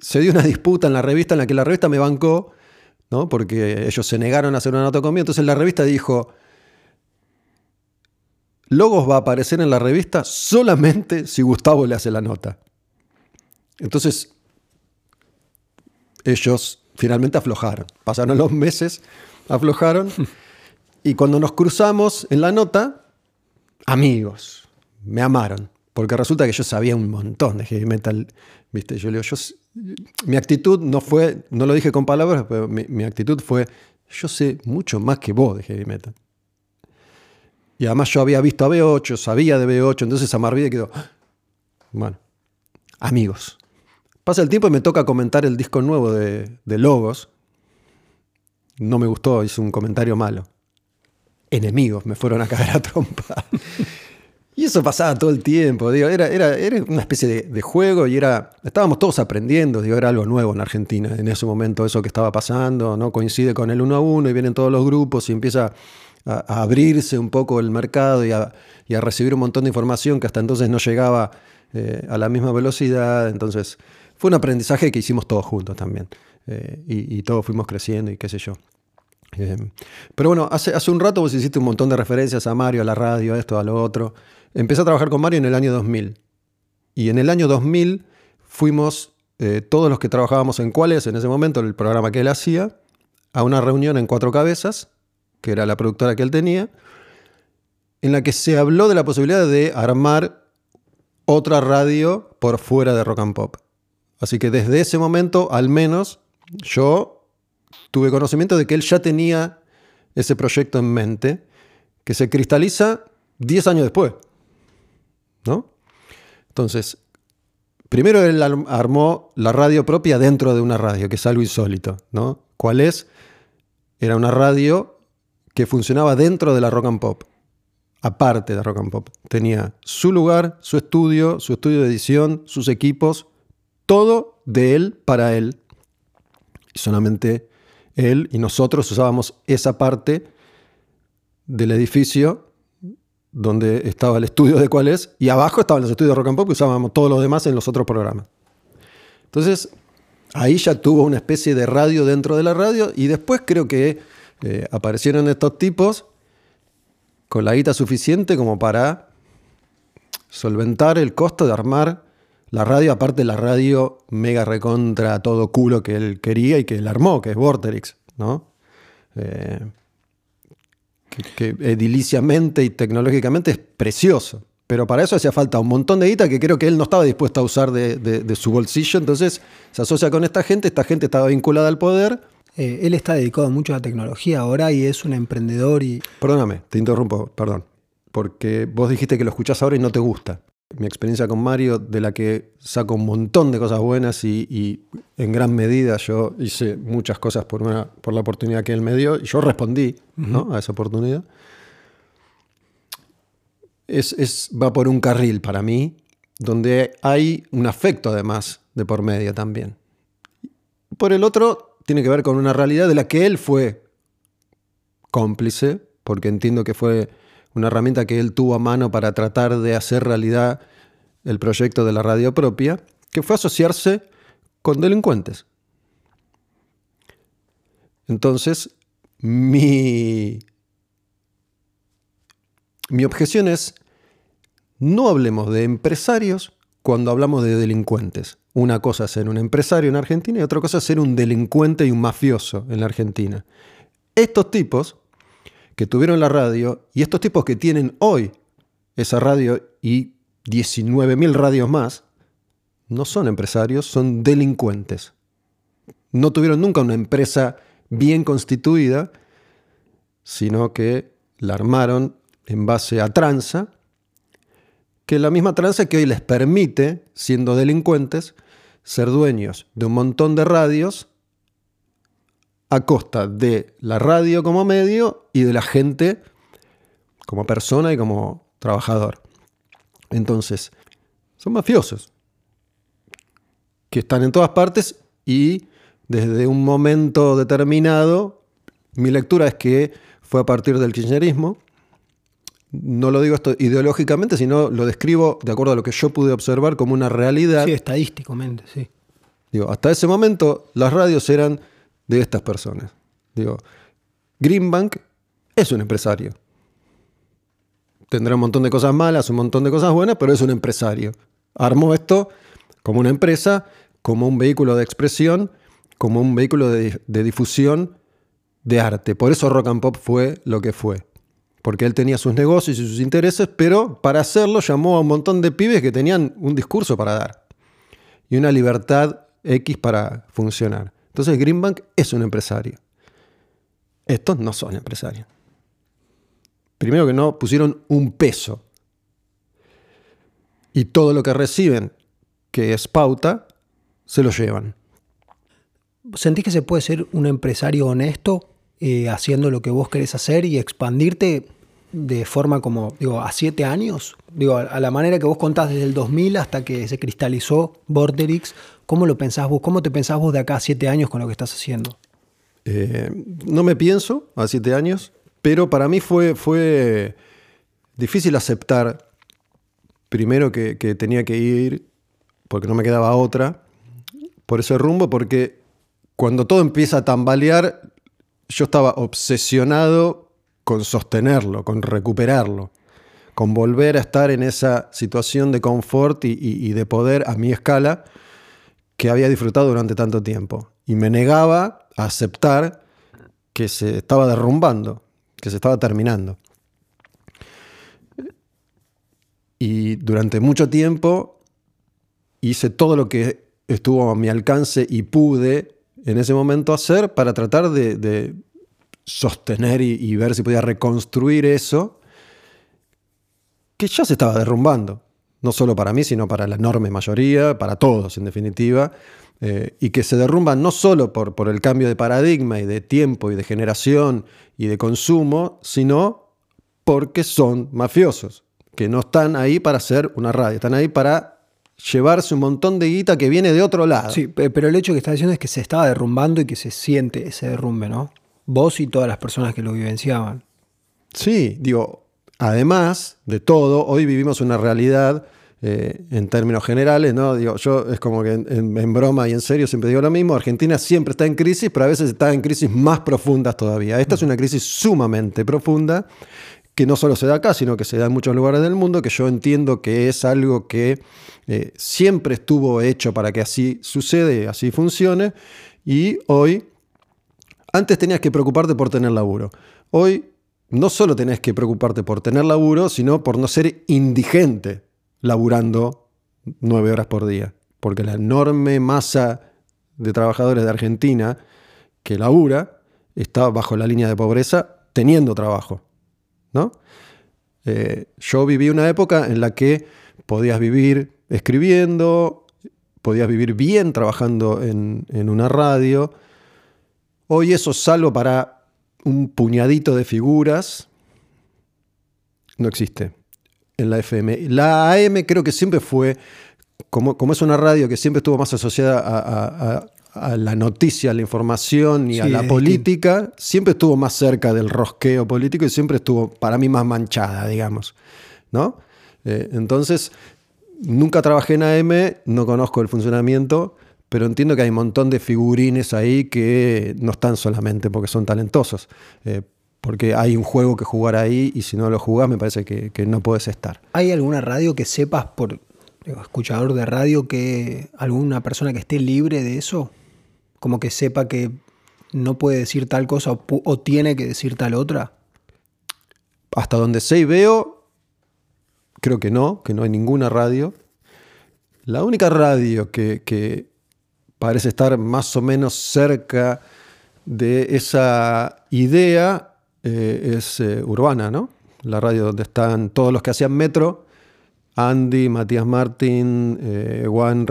Se dio una disputa en la revista en la que la revista me bancó, ¿no? Porque ellos se negaron a hacer una nota conmigo. Entonces la revista dijo, Logos va a aparecer en la revista solamente si Gustavo le hace la nota. Entonces, ellos finalmente aflojaron. Pasaron los meses, aflojaron. Y cuando nos cruzamos en la nota, amigos, me amaron. Porque resulta que yo sabía un montón de heavy metal. ¿viste? Yo, mi actitud no fue, no lo dije con palabras, pero mi, actitud fue, yo sé mucho más que vos de heavy metal. Y además yo había visto a B8, sabía de B8, entonces Amarvide quedó, ah, bueno, amigos. Pasa el tiempo y me toca comentar el disco nuevo de, Logos. No me gustó, hice un comentario malo. Enemigos me fueron a caer a trompa. y eso pasaba todo el tiempo. Digo, era, era, era una especie de, juego y era. Estábamos todos aprendiendo, digo, era algo nuevo en Argentina. En ese momento, eso que estaba pasando, ¿no? Coincide con el uno a uno y vienen todos los grupos y empieza a, abrirse un poco el mercado y a, recibir un montón de información que hasta entonces no llegaba eh, a la misma velocidad. Entonces fue un aprendizaje que hicimos todos juntos también. Eh, y, todos fuimos creciendo y qué sé yo. Eh, pero bueno, hace, un rato vos hiciste un montón de referencias a Mario, a la radio, a esto, a lo otro. Empecé a trabajar con Mario en el año 2000. Y en el año 2000 fuimos eh, todos los que trabajábamos en Cuáles, en ese momento, el programa que él hacía, a una reunión en Cuatro Cabezas, que era la productora que él tenía, en la que se habló de la posibilidad de armar otra radio por fuera de rock and pop. Así que desde ese momento, al menos, yo tuve conocimiento de que él ya tenía ese proyecto en mente, que se cristaliza 10 años después. ¿No? Entonces, primero él armó la radio propia dentro de una radio, que es algo insólito. ¿no? ¿Cuál es? Era una radio que funcionaba dentro de la rock and pop, aparte de rock and pop. Tenía su lugar, su estudio, su estudio de edición, sus equipos, todo de él para él. Solamente él y nosotros usábamos esa parte del edificio donde estaba el estudio de cuál es, y abajo estaban los estudios de rock and pop y usábamos todos los demás en los otros programas. Entonces, ahí ya tuvo una especie de radio dentro de la radio, y después creo que eh, aparecieron estos tipos con la guita suficiente como para solventar el costo de armar la radio, aparte la radio mega recontra todo culo que él quería y que él armó, que es Vorterix, ¿no? Eh, que, ediliciamente y tecnológicamente es precioso. Pero para eso hacía falta un montón de guita que creo que él no estaba dispuesto a usar de, su bolsillo. Entonces se asocia con esta gente, esta gente estaba vinculada al poder. Eh, él está dedicado mucho a la tecnología ahora y es un emprendedor y... Perdóname, te interrumpo, perdón. Porque vos dijiste que lo escuchás ahora y no te gusta. Mi experiencia con Mario, de la que saco un montón de cosas buenas y, y en gran medida yo hice muchas cosas por, una, por la oportunidad que él me dio y yo respondí ¿no? a esa oportunidad. Es, es, va por un carril para mí, donde hay un afecto además de por medio también. Por el otro, tiene que ver con una realidad de la que él fue cómplice, porque entiendo que fue una herramienta que él tuvo a mano para tratar de hacer realidad el proyecto de la radio propia, que fue asociarse con delincuentes. Entonces, mi, mi objeción es, no hablemos de empresarios cuando hablamos de delincuentes. Una cosa es ser un empresario en Argentina y otra cosa es ser un delincuente y un mafioso en la Argentina. Estos tipos que tuvieron la radio y estos tipos que tienen hoy esa radio y 19.000 radios más, no son empresarios, son delincuentes. No tuvieron nunca una empresa bien constituida, sino que la armaron en base a tranza, que la misma tranza que hoy les permite, siendo delincuentes, ser dueños de un montón de radios a costa de la radio como medio y de la gente como persona y como trabajador. Entonces, son mafiosos que están en todas partes y desde un momento determinado, mi lectura es que fue a partir del kirchnerismo. No lo digo esto ideológicamente, sino lo describo de acuerdo a lo que yo pude observar como una realidad. Sí, estadísticamente, sí. Digo, hasta ese momento las radios eran de estas personas. Digo, Greenbank es un empresario. Tendrá un montón de cosas malas, un montón de cosas buenas, pero es un empresario. Armó esto como una empresa, como un vehículo de expresión, como un vehículo de, de difusión de arte. Por eso Rock and Pop fue lo que fue. Porque él tenía sus negocios y sus intereses, pero para hacerlo llamó a un montón de pibes que tenían un discurso para dar y una libertad X para funcionar. Entonces Greenbank es un empresario. Estos no son empresarios. Primero que no, pusieron un peso. Y todo lo que reciben, que es pauta, se lo llevan. ¿Sentís que se puede ser un empresario honesto eh, haciendo lo que vos querés hacer y expandirte de forma como, digo, a siete años? Digo, a la manera que vos contás desde el 2000 hasta que se cristalizó Borderix, ¿cómo lo pensás vos? ¿Cómo te pensás vos de acá a siete años con lo que estás haciendo? Eh, no me pienso a siete años, pero para mí fue, fue difícil aceptar, primero que, que tenía que ir, porque no me quedaba otra, por ese rumbo, porque cuando todo empieza a tambalear, yo estaba obsesionado con sostenerlo, con recuperarlo, con volver a estar en esa situación de confort y, de poder a mi escala que había disfrutado durante tanto tiempo. Y me negaba a aceptar que se estaba derrumbando, que se estaba terminando. Y durante mucho tiempo hice todo lo que estuvo a mi alcance y pude en ese momento hacer para tratar de, sostener y, ver si podía reconstruir eso, que ya se estaba derrumbando, no solo para mí, sino para la enorme mayoría, para todos en definitiva, eh, y que se derrumba no solo por, por el cambio de paradigma y de tiempo y de generación y de consumo, sino porque son mafiosos, que no están ahí para hacer una radio, están ahí para llevarse un montón de guita que viene de otro lado. Sí, pero el hecho que está diciendo es que se estaba derrumbando y que se siente ese derrumbe, ¿no? Vos y todas las personas que lo vivenciaban. Sí, digo, además de todo, hoy vivimos una realidad eh, en términos generales, ¿no? Digo, yo es como que en, broma y en serio siempre digo lo mismo, Argentina siempre está en crisis, pero a veces está en crisis más profundas todavía. Esta es una crisis sumamente profunda que no solo se da acá, sino que se da en muchos lugares del mundo, que yo entiendo que es algo que eh, siempre estuvo hecho para que así sucede, así funcione, y hoy antes tenías que preocuparte por tener laburo. Hoy no solo tenés que preocuparte por tener laburo, sino por no ser indigente laburando nueve horas por día. Porque la enorme masa de trabajadores de Argentina que labura está bajo la línea de pobreza teniendo trabajo. ¿no? Eh, yo viví una época en la que podías vivir escribiendo, podías vivir bien trabajando en, en una radio. Hoy eso, salvo para un puñadito de figuras, no existe en la FM. La AM creo que siempre fue, como, como es una radio que siempre estuvo más asociada a, a- a la noticia, a la información y a la política, siempre estuvo más cerca del rosqueo político y siempre estuvo para mí más manchada, digamos. ¿no? Eh, entonces, nunca trabajé en AM, no conozco el funcionamiento, pero entiendo que hay un montón de figurines ahí que no están solamente porque son talentosos. eh, porque hay un juego que jugar ahí y si no lo jugás me parece que, que no puedes estar. ¿Hay alguna radio que sepas por digo, escuchador de radio que alguna persona que esté libre de eso? Como que sepa que no puede decir tal cosa o, o tiene que decir tal otra. Hasta donde sé y veo, creo que no, que no hay ninguna radio. La única radio que, que parece estar más o menos cerca de esa idea eh, es eh, Urbana, ¿no? La radio donde están todos los que hacían metro, Andy, Matías Martín, eh, One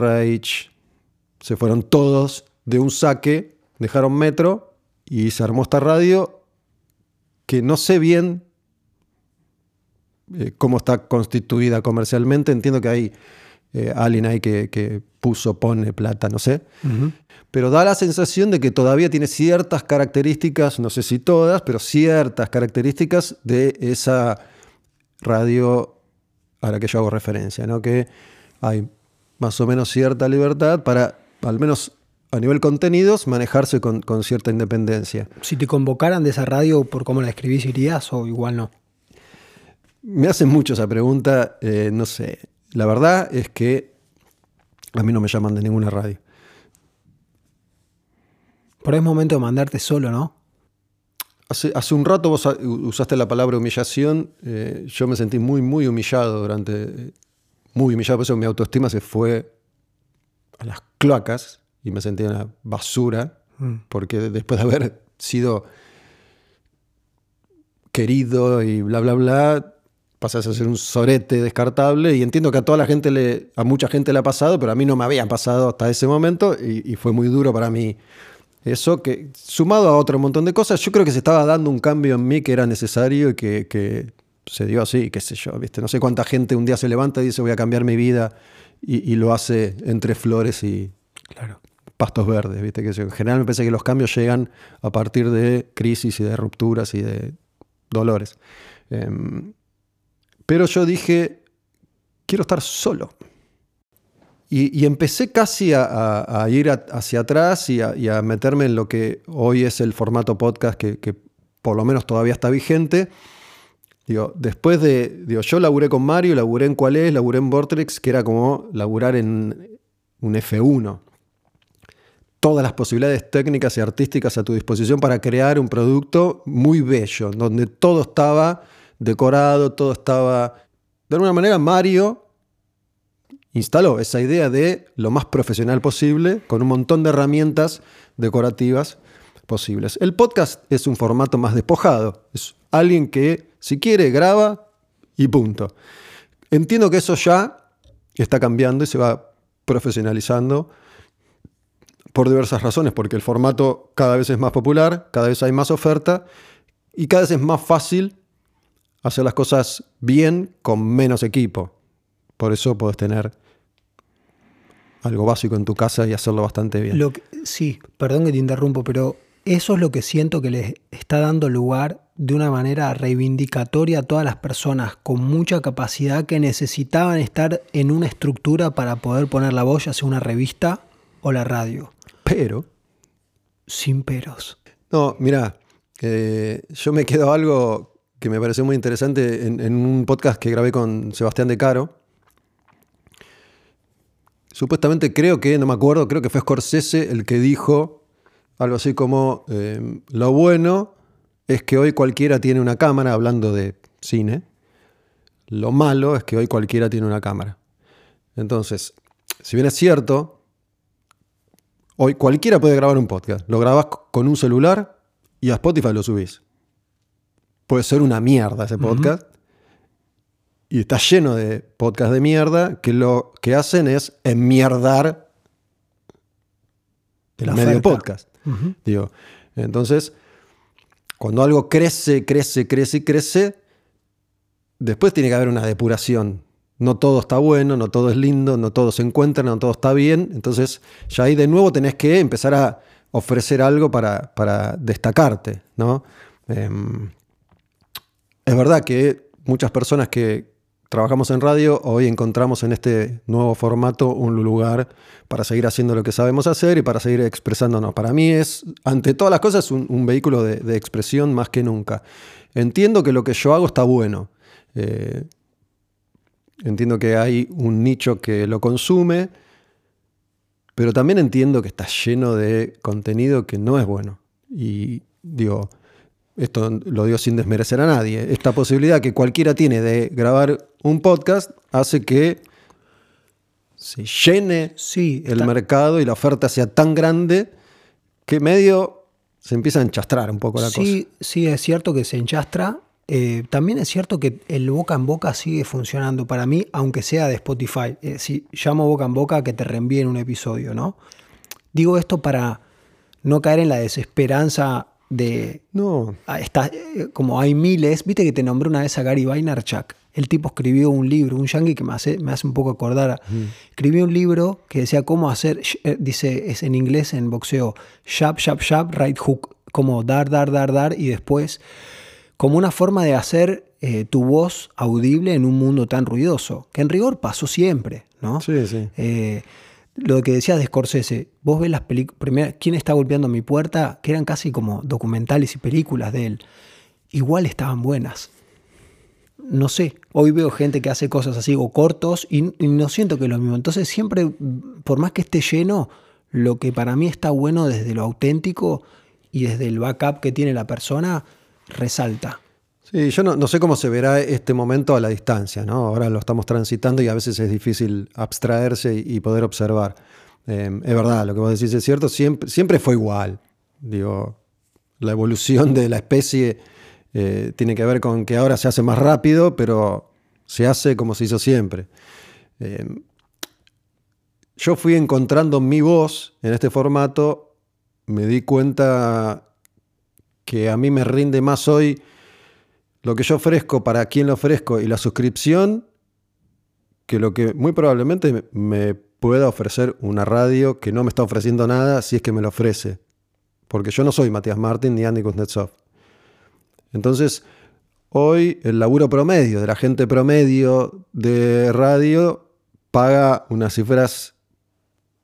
se fueron todos de un saque, dejaron metro y se armó esta radio que no sé bien eh, cómo está constituida comercialmente. Entiendo que hay eh, alguien ahí que, que puso, pone plata, no sé. Pero da la sensación de que todavía tiene ciertas características, no sé si todas, pero ciertas características de esa radio a la que yo hago referencia, ¿no? Que hay más o menos cierta libertad para, al menos a nivel contenidos, manejarse con, con cierta independencia. Si te convocaran de esa radio por cómo la escribís, irías o igual no. Me hacen mucho esa pregunta, eh, no sé. La verdad es que a mí no me llaman de ninguna radio. Por ahí es momento de mandarte solo, ¿no? Hace, hace un rato vos usaste la palabra humillación. eh, yo me sentí muy, muy humillado durante. Muy humillado, por eso mi autoestima se fue a las cloacas y me sentí una basura. Porque después de haber sido querido y bla, bla, bla, pasas a ser un sorete descartable. Y entiendo que a toda la gente, le, a mucha gente le ha pasado, pero a mí no me había pasado hasta ese momento y, y fue muy duro para mí. Eso que, sumado a otro montón de cosas, yo creo que se estaba dando un cambio en mí que era necesario y que, que se dio así, qué sé yo, ¿viste? No sé cuánta gente un día se levanta y dice voy a cambiar mi vida y, y lo hace entre flores y Claro. pastos verdes, ¿viste? Que en general me parece que los cambios llegan a partir de crisis y de rupturas y de dolores. Em, pero yo dije, quiero estar solo. Y, empecé casi a, ir hacia atrás y a, meterme en lo que hoy es el formato podcast que, que por lo menos todavía está vigente. Digo, después de. Digo, yo laburé con Mario, laburé en Cuál es, laburé en Vortex, que era como laburar en un F1. Todas las posibilidades técnicas y artísticas a tu disposición para crear un producto muy bello, donde todo estaba decorado, todo estaba. De alguna manera, Mario instaló esa idea de lo más profesional posible, con un montón de herramientas decorativas posibles. El podcast es un formato más despojado. Es alguien que, si quiere, graba y punto. Entiendo que eso ya está cambiando y se va profesionalizando por diversas razones, porque el formato cada vez es más popular, cada vez hay más oferta y cada vez es más fácil hacer las cosas bien con menos equipo. Por eso puedes tener algo básico en tu casa y hacerlo bastante bien. Lo que- sí, perdón que te interrumpo, pero eso es lo que siento que les está dando lugar de una manera reivindicatoria a todas las personas con mucha capacidad que necesitaban estar en una estructura para poder poner la voz, ya sea una revista o la radio. Pero, Sin peros. no, mira, eh, yo me quedo algo que me pareció muy interesante en, un podcast que grabé con Sebastián De Caro. Supuestamente creo que, no me acuerdo, creo que fue Scorsese el que dijo algo así como, eh, lo bueno es que hoy cualquiera tiene una cámara, hablando de cine. Lo malo es que hoy cualquiera tiene una cámara. Entonces, si bien es cierto, hoy cualquiera puede grabar un podcast. Lo grabás con un celular y a Spotify lo subís. Puede ser una mierda ese podcast. y está lleno de podcasts de mierda que lo que hacen es enmierdar el La medio oferta. podcast. Digo, entonces, cuando algo crece, crece, crece y crece, después tiene que haber una depuración. No todo está bueno, no todo es lindo, no todo se encuentra, no todo está bien. Entonces, ya ahí de nuevo tenés que empezar a ofrecer algo para, para destacarte, ¿no? Em, es verdad que muchas personas que trabajamos en radio hoy encontramos en este nuevo formato un lugar para seguir haciendo lo que sabemos hacer y para seguir expresándonos. Para mí es, ante todas las cosas, un, un vehículo de, expresión más que nunca. Entiendo que lo que yo hago está bueno. Eh, entiendo que hay un nicho que lo consume, pero también entiendo que está lleno de contenido que no es bueno. Y digo, esto lo digo sin desmerecer a nadie, esta posibilidad que cualquiera tiene de grabar un podcast hace que se llene Sí, el mercado y la oferta sea tan grande que medio se empieza a enchastrar un poco la cosa. sí, es cierto que se enchastra. Eh, también es cierto que el boca en boca sigue funcionando para mí, aunque sea de Spotify. Eh, si llamo boca en boca a que te reenvíen un episodio, ¿no? Digo esto para no caer en la desesperanza de No, Ah, está, eh, como hay miles, viste que te nombré una vez a Gary Vaynerchuk. El tipo escribió un libro, un yankee que me hace, me hace un poco acordar. Escribió un libro que decía cómo hacer, eh, dice, es en inglés en boxeo, jab, jab, jab, right hook, como dar, dar, dar, dar y después, como una forma de hacer eh, tu voz audible en un mundo tan ruidoso, que en rigor pasó siempre, ¿no? sí, sí. Eh, lo que decías de Scorsese, vos ves las películas, ¿quién está golpeando mi puerta? Que eran casi como documentales y películas de él. Igual estaban buenas. No sé, hoy veo gente que hace cosas así o cortos y, y no siento que es lo mismo. Entonces siempre, por más que esté lleno, lo que para mí está bueno desde lo auténtico y desde el backup que tiene la persona, resalta. Sí, yo no, sé cómo se verá este momento a la distancia, ¿no? Ahora lo estamos transitando y a veces es difícil abstraerse y, poder observar. Eh, es verdad, lo que vos decís es cierto, siempre, siempre fue igual. Digo, la evolución de la especie eh, tiene que ver con que ahora se hace más rápido, pero se hace como se hizo siempre. Eh, yo fui encontrando mi voz en este formato, me di cuenta que a mí me rinde más hoy lo que yo ofrezco, para quién lo ofrezco y la suscripción, que lo que muy probablemente me pueda ofrecer una radio que no me está ofreciendo nada si es que me lo ofrece. Porque yo no soy Matías Martín ni Andy Kuznetsov. Entonces, hoy el laburo promedio de la gente promedio de radio paga unas cifras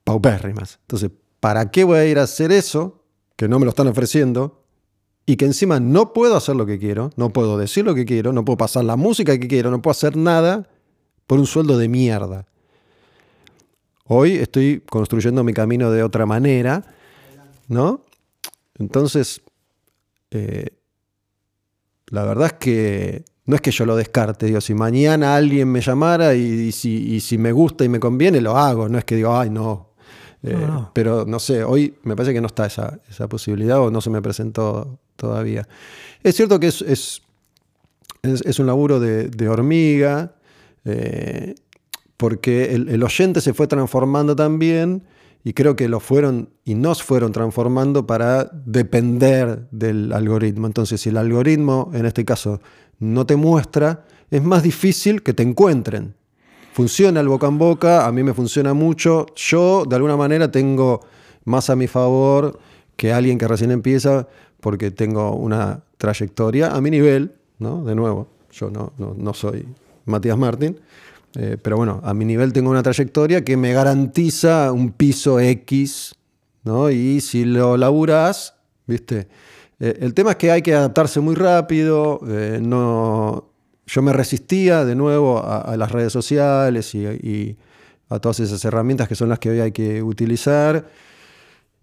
paupérrimas. Entonces, ¿para qué voy a ir a hacer eso? Que no me lo están ofreciendo y que encima no puedo hacer lo que quiero, no puedo decir lo que quiero, no puedo pasar la música que quiero, no puedo hacer nada por un sueldo de mierda. Hoy estoy construyendo mi camino de otra manera, ¿no? Entonces, eh, la verdad es que no es que yo lo descarte, digo, si mañana alguien me llamara y, y si, y si me gusta y me conviene, lo hago, no es que digo, ay, no. Eh, No, no. Pero no sé, hoy me parece que no está esa, esa posibilidad o no se me presentó todavía. Es cierto que es, es, un laburo de, de hormiga, eh, porque el, el oyente se fue transformando también y creo que lo fueron y nos fueron transformando para depender del algoritmo. Entonces, si el algoritmo, en este caso, no te muestra, es más difícil que te encuentren. Funciona el boca en boca, a mí me funciona mucho. Yo, de alguna manera, tengo más a mi favor que alguien que recién empieza, porque tengo una trayectoria a mi nivel, ¿no? De nuevo, yo no, no, no soy Matías Martín, eh, pero bueno, a mi nivel tengo una trayectoria que me garantiza un piso X, ¿no? Y si lo laburás, ¿viste? Eh, el tema es que hay que adaptarse muy rápido, eh, no, yo me resistía de nuevo a, las redes sociales y a todas esas herramientas que son las que hoy hay que utilizar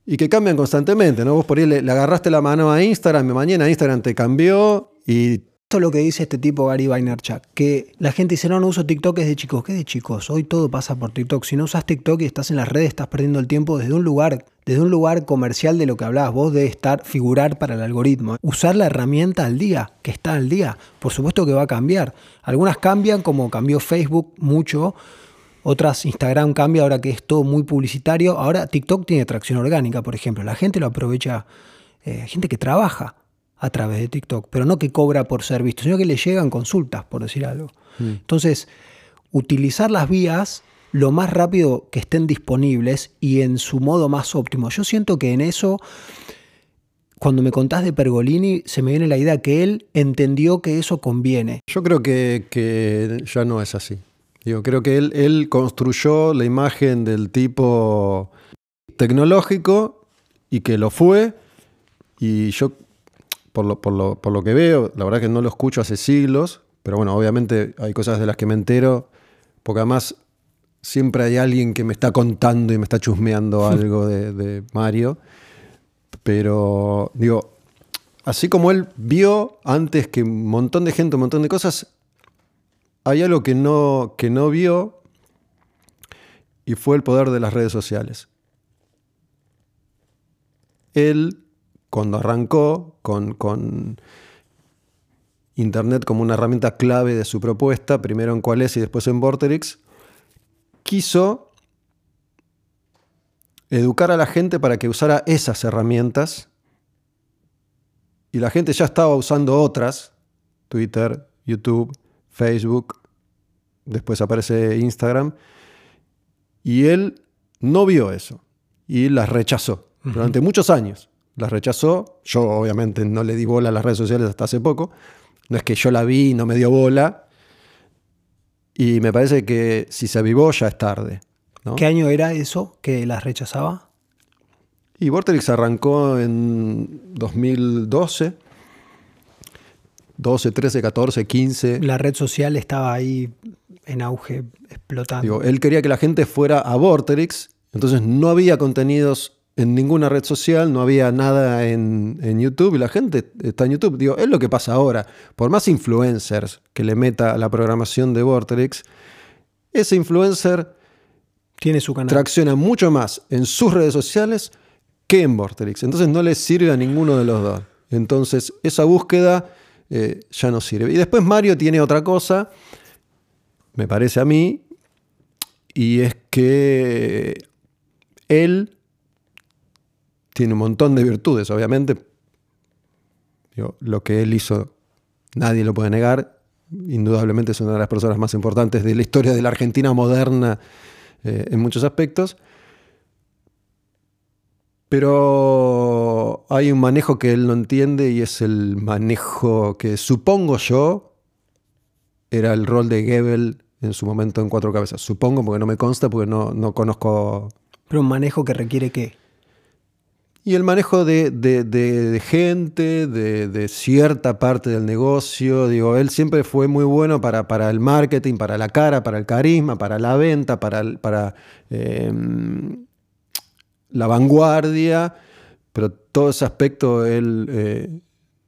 y que cambian constantemente, ¿no? Vos por ahí le, agarraste la mano a Instagram y mañana Instagram te cambió y Esto es lo que dice este tipo Gary Vaynerchuk, que la gente dice, no, no uso TikTok, es de chicos. ¿Qué de chicos? Hoy todo pasa por TikTok. Si no usas TikTok y estás en las redes, estás perdiendo el tiempo desde un lugar, desde un lugar comercial de lo que hablabas vos, de estar, figurar para el algoritmo. Usar la herramienta al día, que está al día. Por supuesto que va a cambiar. Algunas cambian, como cambió Facebook mucho. Otras, Instagram cambia ahora que es todo muy publicitario. Ahora TikTok tiene tracción orgánica, por ejemplo. La gente lo aprovecha, eh, gente que trabaja a través de TikTok, pero no que cobra por ser visto, sino que le llegan consultas, por decir algo. Mm. Entonces, utilizar las vías lo más rápido que estén disponibles y en su modo más óptimo. Yo siento que en eso, cuando me contás de Pergolini, se me viene la idea que él entendió que eso conviene. Yo creo que, que ya no es así. Digo, creo que él, él construyó la imagen del tipo tecnológico y que lo fue. Y yo, por lo, por lo, por lo que veo, la verdad que no lo escucho hace siglos, pero bueno, obviamente hay cosas de las que me entero, porque además siempre hay alguien que me está contando y me está chusmeando algo de, de Mario. Pero digo, así como él vio antes que un montón de gente, un montón de cosas, hay algo que no, que no vio y fue el poder de las redes sociales. Él, cuando arrancó con, con Internet como una herramienta clave de su propuesta, primero en Qualys y después en Vorterix, quiso educar a la gente para que usara esas herramientas y la gente ya estaba usando otras, Twitter, YouTube, Facebook, después aparece Instagram, y él no vio eso y las rechazó durante muchos años. Las rechazó, yo obviamente no le di bola a las redes sociales hasta hace poco, no es que yo la vi y no me dio bola, y me parece que si se avivó ya es tarde. ¿no? ¿Qué año era eso que las rechazaba? Y Vortex arrancó en 2012. 12, 13, 14, 15. La red social estaba ahí en auge, explotando. Digo, él quería que la gente fuera a Vortex, entonces no había contenidos en ninguna red social, no había nada en, en, YouTube y la gente está en YouTube. Digo, es lo que pasa ahora. Por más influencers que le meta a la programación de Vortex, ese influencer tiene su canal. tracciona mucho más en sus redes sociales que en Vortex. Entonces no le sirve a ninguno de los dos. Entonces esa búsqueda eh, ya no sirve. Y después Mario tiene otra cosa, me parece a mí, y es que él tiene un montón de virtudes, obviamente. Lo que él hizo, nadie lo puede negar. Indudablemente es una de las personas más importantes de la historia de la Argentina moderna eh, en muchos aspectos. Pero hay un manejo que él no entiende y es el manejo que supongo yo era el rol de Goebbels en su momento en Cuatro Cabezas. Supongo porque no me consta, porque no, no conozco... Pero un manejo que requiere qué? Y el manejo de, de, de, de gente, de, cierta parte del negocio. Digo, él siempre fue muy bueno para, para, el marketing, para la cara, para el carisma, para la venta, para, para eh, la vanguardia, pero todo ese aspecto él eh,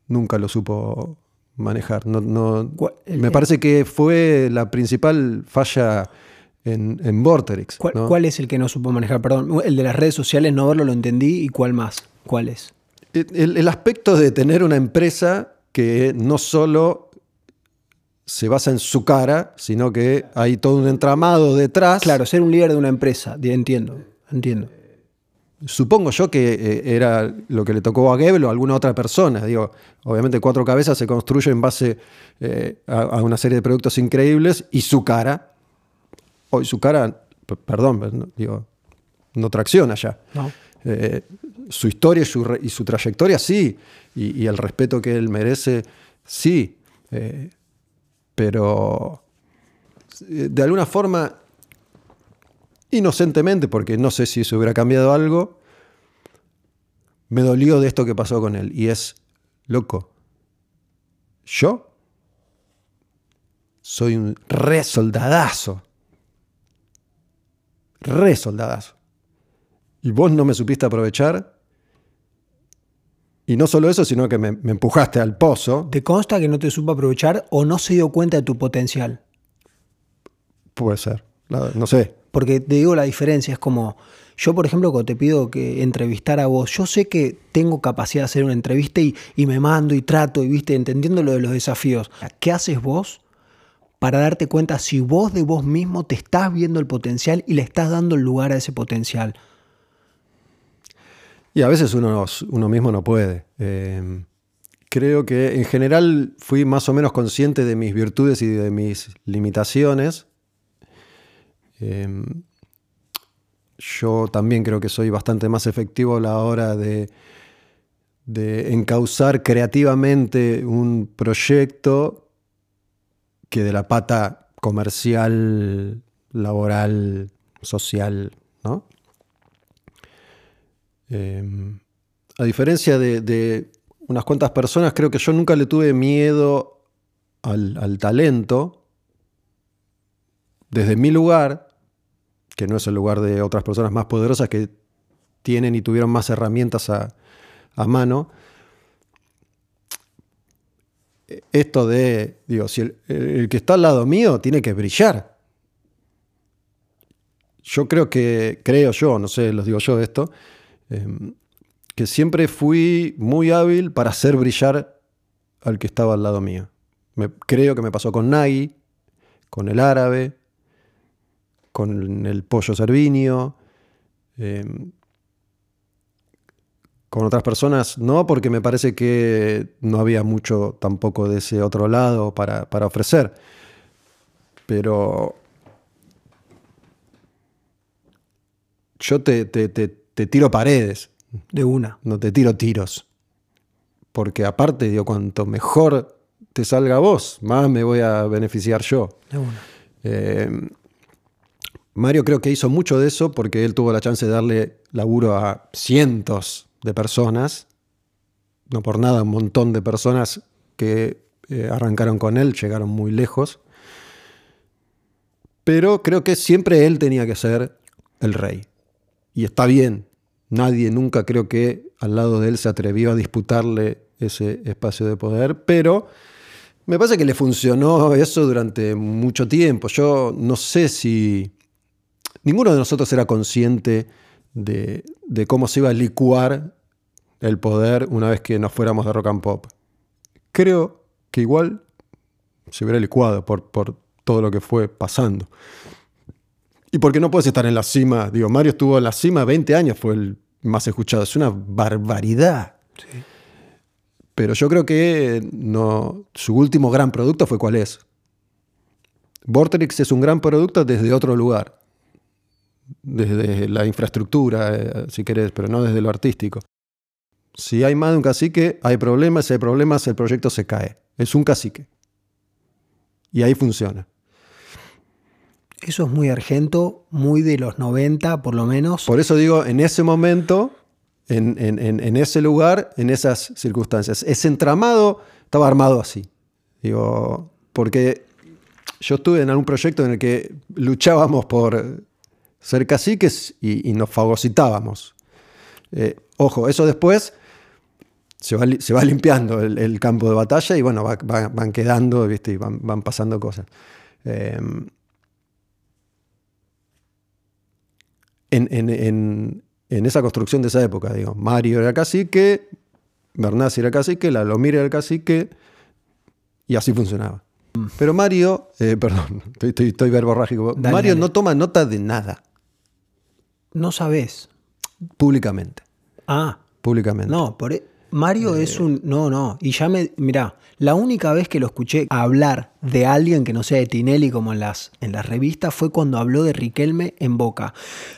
nunca lo supo manejar. No, no, me parece que fue la principal falla en, en Vorterix. ¿Cuál, ¿no? ¿Cuál, es el que no supo manejar? Perdón, el de las redes sociales, no verlo, lo entendí. ¿Y cuál más? ¿Cuál es? El, el aspecto de tener una empresa que no solo se basa en su cara, sino que hay todo un entramado detrás. Claro, ser un líder de una empresa, entiendo, entiendo. Supongo yo que eh, era lo que le tocó a Goebbels o a alguna otra persona. Digo, obviamente Cuatro Cabezas se construye en base eh, a, a, una serie de productos increíbles y su cara, hoy su cara, perdón, no, digo, no tracciona ya. No. Eh, su historia y su, y su, trayectoria sí, y, y, el respeto que él merece sí, pero de alguna forma inocentemente, porque no sé si se hubiera cambiado algo, me dolió de esto que pasó con él. Y es, loco, yo soy un re soldadazo. Re soldadazo. Y vos no me supiste aprovechar. Y no solo eso, sino que me, me empujaste al pozo. ¿Te consta que no te supo aprovechar o no se dio cuenta de tu potencial? Puede ser. No sé. Porque te digo la diferencia, es como, yo por ejemplo cuando te pido que entrevistar a vos, yo sé que tengo capacidad de hacer una entrevista y, me mando y trato y viste, entendiendo lo de los desafíos. ¿Qué haces vos para darte cuenta si vos de vos mismo te estás viendo el potencial y le estás dando lugar a ese potencial? Y a veces uno, uno mismo no puede. Eh, creo que en general fui más o menos consciente de mis virtudes y de mis limitaciones. Eh, yo también creo que soy bastante más efectivo a la hora de, encauzar creativamente un proyecto que de la pata comercial, laboral, social, ¿no? Eh, a diferencia de, unas cuantas personas, creo que yo nunca le tuve miedo al talento desde mi lugar, que no es el lugar de otras personas más poderosas que tienen y tuvieron más herramientas a, a mano. Esto de, digo, si el, que está al lado mío tiene que brillar. Yo creo que, creo yo, no sé, los digo yo esto, eh, que siempre fui muy hábil para hacer brillar al que estaba al lado mío. Creo que me pasó con Nagui, con el árabe, con el pollo servinio, eh, con otras personas no, porque me parece que no había mucho tampoco de ese otro lado para, para ofrecer. Pero yo te, te, te, te tiro paredes, De una. no te tiro tiros. Porque aparte, digo, cuanto mejor te salga a vos, más me voy a beneficiar yo. De una. Eh, Mario creo que hizo mucho de eso porque él tuvo la chance de darle laburo a cientos de personas. No por nada, un montón de personas que eh, arrancaron con él, llegaron muy lejos. Pero creo que siempre él tenía que ser el rey. Y está bien. Nadie nunca creo que al lado de él se atrevió a disputarle ese espacio de poder, pero me parece que le funcionó eso durante mucho tiempo. Yo no sé si ninguno de nosotros era consciente de, de cómo se iba a licuar el poder una vez que nos fuéramos de rock and pop. Creo que igual se hubiera licuado por, por todo lo que fue pasando. Y porque no puedes estar en la cima. Digo, Mario estuvo en la cima 20 años, fue el más escuchado. Es una barbaridad. Pero yo creo que no, su último gran producto fue cuál es. Vortex es un gran producto desde otro lugar. Desde la infraestructura, eh, si querés, pero no desde lo artístico. Si hay más de un cacique, hay problemas. Si hay problemas, el proyecto se cae. Es un cacique. Y ahí funciona. Eso es muy argento, muy de los 90 por lo menos. Por eso digo, en ese momento, en, en- en- en ese lugar, en esas circunstancias, ese entramado estaba armado así. Digo, porque yo estuve en algún proyecto en el que luchábamos por ser caciques y, y nos fagocitábamos. Eh, ojo, eso después se va, li- se va limpiando el, el campo de batalla y bueno, va- va- van quedando, ¿viste? Y van, van pasando cosas. Eh, en, en- en- en esa construcción de esa época, digo, Mario era cacique, Bernasi era cacique, la Lomir era cacique, y así funcionaba. Pero Mario, eh, perdón, estoy, estoy, estoy verborrágico. Dale, Mario dale. no toma nota de nada, No sabes. públicamente. Ah, Públicamente. no, por e- Mario es un. No, no. Y ya me. Mirá, la única vez que lo escuché hablar de alguien que no sea de Tinelli como en las, en las revistas fue cuando habló de Riquelme en Boca.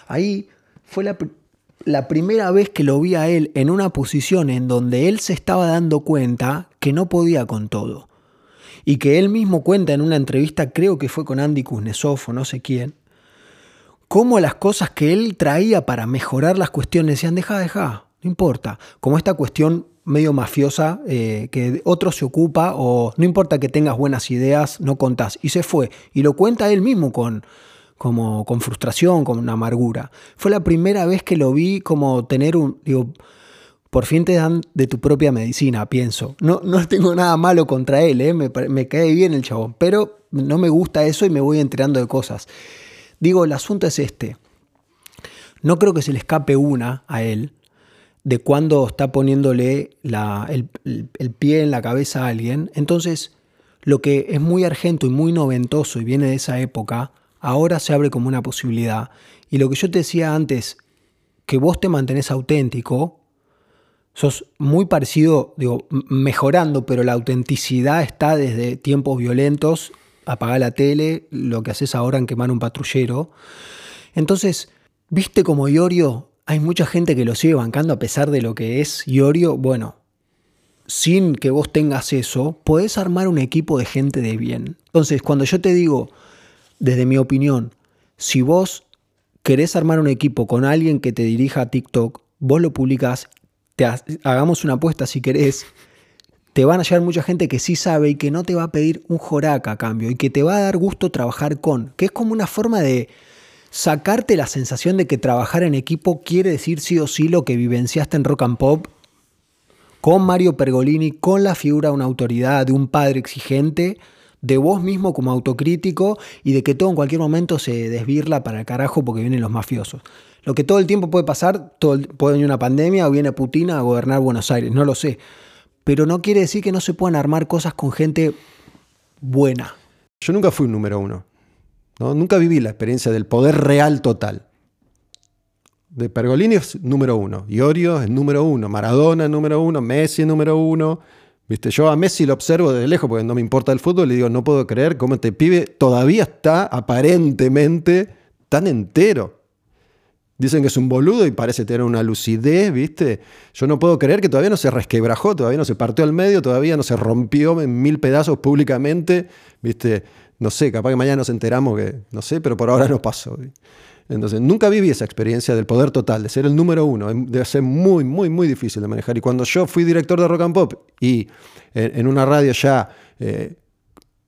Ahí fue la, la primera vez que lo vi a él en una posición en donde él se estaba dando cuenta que no podía con todo. Y que él mismo cuenta en una entrevista, creo que fue con Andy Kuznetsov o no sé quién, cómo las cosas que él traía para mejorar las cuestiones decían, deja, deja, no importa. Como esta cuestión medio mafiosa eh, que otro se ocupa o no importa que tengas buenas ideas, no contás. Y se fue. Y lo cuenta él mismo con, como, con frustración, con una amargura. Fue la primera vez que lo vi como tener un, digo, por fin te dan de tu propia medicina, pienso. No, no tengo nada malo contra él, ¿eh? me, me cae bien el chabón, pero no me gusta eso y me voy enterando de cosas. Digo, el asunto es este. No creo que se le escape una a él de cuando está poniéndole el, el, pie en la cabeza a alguien. Entonces, lo que es muy argento y muy noventoso y viene de esa época, ahora se abre como una posibilidad. Y lo que yo te decía antes, que vos te mantenés auténtico, sos muy parecido, digo, mejorando, pero la autenticidad está desde tiempos violentos, apagar la tele, lo que haces ahora en quemar un patrullero. Entonces, ¿viste como Iorio? Hay mucha gente que lo sigue bancando a pesar de lo que es Iorio. Bueno, sin que vos tengas eso, podés armar un equipo de gente de bien. Entonces, cuando yo te digo, desde mi opinión, si vos querés armar un equipo con alguien que te dirija a TikTok, vos lo publicás te hagamos una apuesta si querés, te van a llegar mucha gente que sí sabe y que no te va a pedir un joraca a cambio y que te va a dar gusto trabajar con, que es como una forma de sacarte la sensación de que trabajar en equipo quiere decir sí o sí lo que vivenciaste en Rock and Pop con Mario Pergolini, con la figura de una autoridad, de un padre exigente, de vos mismo como autocrítico y de que todo en cualquier momento se desvirla para el carajo porque vienen los mafiosos. Lo que todo el tiempo puede pasar, todo puede venir una pandemia o viene Putin a gobernar Buenos Aires, no lo sé. Pero no quiere decir que no se puedan armar cosas con gente buena. Yo nunca fui un número uno. ¿no? Nunca viví la experiencia del poder real total. De Pergolini es número uno, Iorio es número uno, Maradona es número uno, Messi es número uno. ¿Viste? Yo a Messi lo observo desde lejos porque no me importa el fútbol y digo, no puedo creer cómo este pibe todavía está aparentemente tan entero. Dicen que es un boludo y parece tener una lucidez, ¿viste? Yo no puedo creer que todavía no se resquebrajó, todavía no se partió al medio, todavía no se rompió en mil pedazos públicamente, ¿viste? No sé, capaz que mañana nos enteramos que, no sé, pero por ahora no pasó. Entonces, nunca viví esa experiencia del poder total, de ser el número uno. Debe ser muy, muy, muy difícil de manejar. Y cuando yo fui director de Rock and Pop y en, una radio ya eh,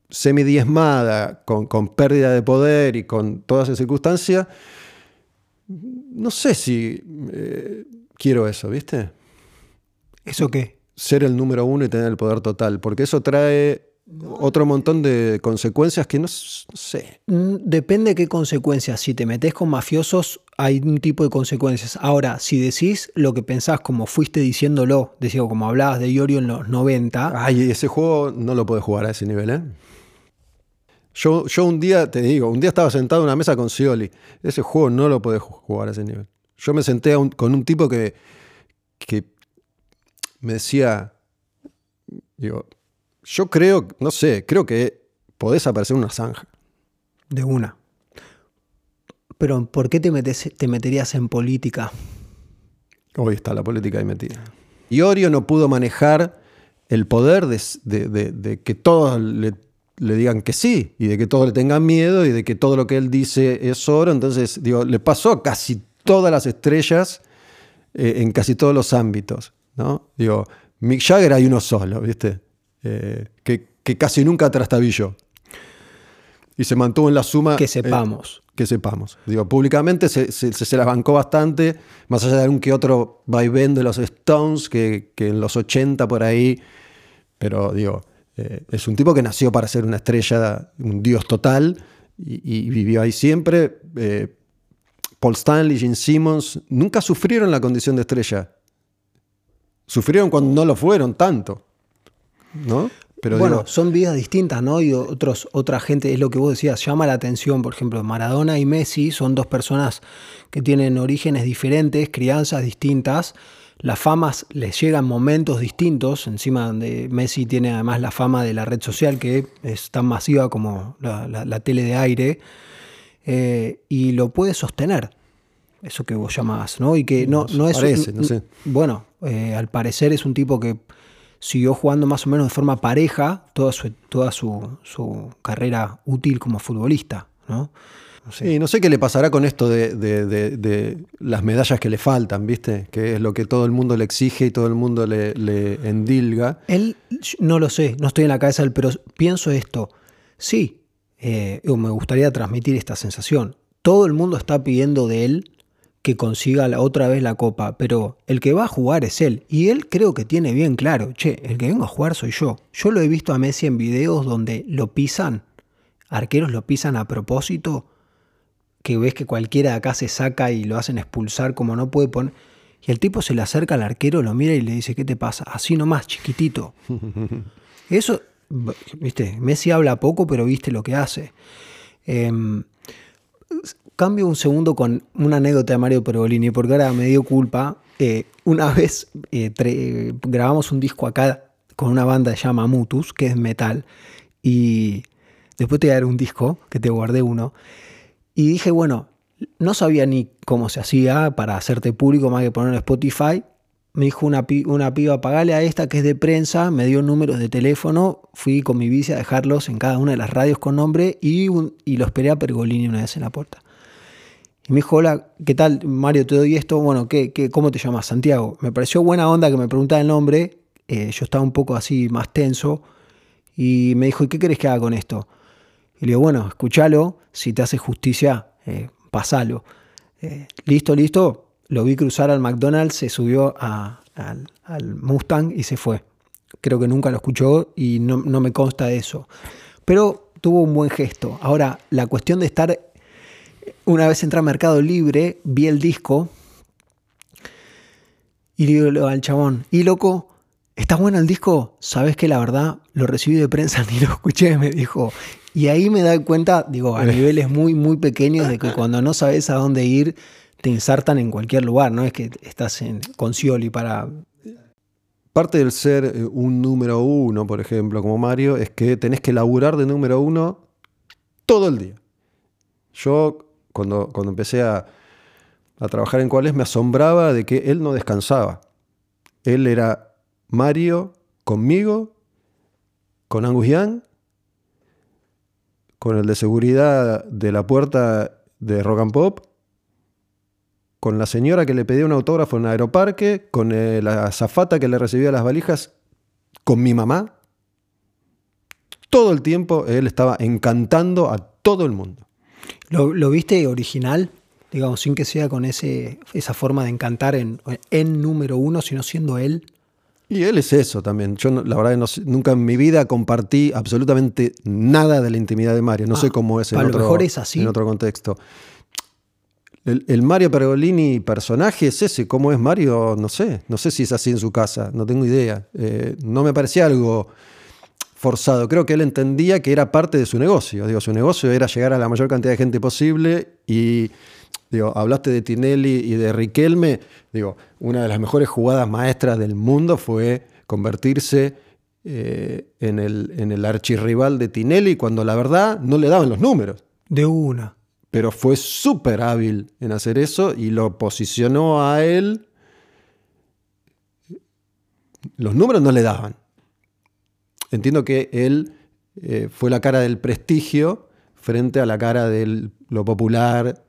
semidiezmada, con, con pérdida de poder y con todas esas circunstancias, no sé si eh, quiero eso, ¿viste? ¿Eso qué? Ser el número uno y tener el poder total, porque eso trae otro montón de consecuencias que no, sé. Mm, depende de qué consecuencias. Si te metes con mafiosos, hay un tipo de consecuencias. Ahora, si decís lo que pensás, como fuiste diciéndolo, decía, como hablabas de Iorio en los 90. Ay, ese juego no lo puedes jugar a ese nivel, ¿eh? Yo, un día, te digo, un día estaba sentado en una mesa con Scioli. Ese juego no lo podés jugar a ese nivel. Yo me senté con un tipo que, que me decía, digo, yo creo, no sé, creo que podés aparecer una zanja. De una. Pero ¿por qué te, metes, te meterías en política? Hoy está la política ahí metida. Y Orio no pudo manejar el poder de, de, de que todos le le digan que sí y de que todos le tengan miedo y de que todo lo que él dice es oro. Entonces, digo, le pasó a casi todas las estrellas eh, en casi todos los ámbitos. ¿no? Digo, Mick Jagger hay uno solo, ¿viste? Eh, que, casi nunca trastabilló. Y se mantuvo en la suma. Que sepamos. que sepamos. Digo, públicamente se, se, la bancó bastante, más allá de un que otro vaivén de los Stones, que, que en los 80 por ahí. Pero digo, eh, es un tipo que nació para ser una estrella, un dios total, y, vivió ahí siempre. Eh, Paul Stanley, Gene Simmons, nunca sufrieron la condición de estrella. Sufrieron cuando no lo fueron tanto. ¿No? Pero bueno, son vidas distintas, ¿no? Y otros, otra gente, es lo que vos decías, llama la atención, por ejemplo, Maradona y Messi son dos personas que tienen orígenes diferentes, crianzas distintas, las famas les llegan momentos distintos, encima donde Messi tiene además la fama de la red social que es tan masiva como la, tele de aire, eh, y lo puede sostener, eso que vos llamás, ¿no? Y que no, no es... Parece, no sé. Bueno, eh, al parecer es un tipo que siguió jugando más o menos de forma pareja toda su, toda su, su carrera útil como futbolista, ¿no? Sí, no sé qué le pasará con esto de, las medallas que le faltan, ¿viste? Que es lo que todo el mundo le exige y todo el mundo le, endilga. Él, no lo sé, no estoy en la cabeza del, pero pienso esto. Sí, eh, me gustaría transmitir esta sensación. Todo el mundo está pidiendo de él que consiga la, otra vez la copa, pero el que va a jugar es él. Y él creo que tiene bien claro, che, el que vengo a jugar soy yo. Yo lo he visto a Messi en videos donde lo pisan, arqueros lo pisan a propósito, que ves que cualquiera de acá se saca y lo hacen expulsar como no puede poner. Y el tipo se le acerca al arquero, lo mira y le dice, ¿qué te pasa? Así nomás, chiquitito. Eso, viste, Messi habla poco, pero viste lo que hace. Em, cambio un segundo con una anécdota de Mario Pergolini, porque ahora me dio culpa. Eh, una vez eh, grabamos un disco acá con una banda que se llama Mutus, que es metal, y después te voy a dar un disco, que te guardé uno, y dije, bueno, no sabía ni cómo se hacía para hacerte público más que poner en Spotify. Me dijo una, una piba, pagale a esta que es de prensa, me dio números de teléfono, fui con mi bici a dejarlos en cada una de las radios con nombre y, y lo esperé a Pergolini una vez en la puerta. Y me dijo, hola, ¿qué tal? Mario, te doy esto. Bueno, ¿qué, qué, cómo te llamas? Santiago. Me pareció buena onda que me preguntara el nombre. Eh, yo estaba un poco así más tenso. Y me dijo, ¿y qué querés que haga con esto? Y le digo, bueno, escúchalo. Si te hace justicia, eh, pasalo. Eh, listo, listo. Lo vi cruzar al McDonald's, se subió al, Mustang y se fue. Creo que nunca lo escuchó y no, no me consta eso. Pero tuvo un buen gesto. Ahora, la cuestión de estar una vez entré a Mercado Libre, vi el disco y digo al chabón, y loco, ¿está bueno el disco? Sabes que la verdad lo recibí de prensa ni lo escuché, me dijo. Y ahí me da cuenta, digo, a niveles muy, muy pequeños de que cuando no sabes a dónde ir, te insertan en cualquier lugar, no es que estás en, con Scioli para... Parte del ser eh, un número uno, por ejemplo, como Mario, es que tenés que laburar de número uno todo el día. Yo cuando, cuando empecé a, trabajar en Cuales, me asombraba de que él no descansaba. Él era Mario conmigo, con Angus Young, con el de seguridad de la puerta de Rock and Pop, con la señora que le pedía un autógrafo en el aeroparque, con la azafata que le recibía las valijas, con mi mamá. Todo el tiempo él estaba encantando a todo el mundo. ¿Lo, viste original? Digamos, sin que sea con ese, esa forma de encantar en, en número uno, sino siendo él. Y él es eso también. Yo la verdad no, nunca en mi vida compartí absolutamente nada de la intimidad de Mario. No sé ah, cómo es en otro, mejor es así. en otro contexto. El, Mario Pergolini personaje es ese. ¿Cómo es Mario? No sé. No sé si es así en su casa. No tengo idea. Eh, no me parecía algo forzado. Creo que él entendía que era parte de su negocio. Digo, su negocio era llegar a la mayor cantidad de gente posible y digo, hablaste de Tinelli y de Riquelme. Digo, una de las mejores jugadas maestras del mundo fue convertirse eh, en, el, en el archirrival de Tinelli cuando la verdad no le daban los números. De una. Pero fue súper hábil en hacer eso y lo posicionó a él. Los números no le daban. Entiendo que él eh, fue la cara del prestigio frente a la cara de lo popular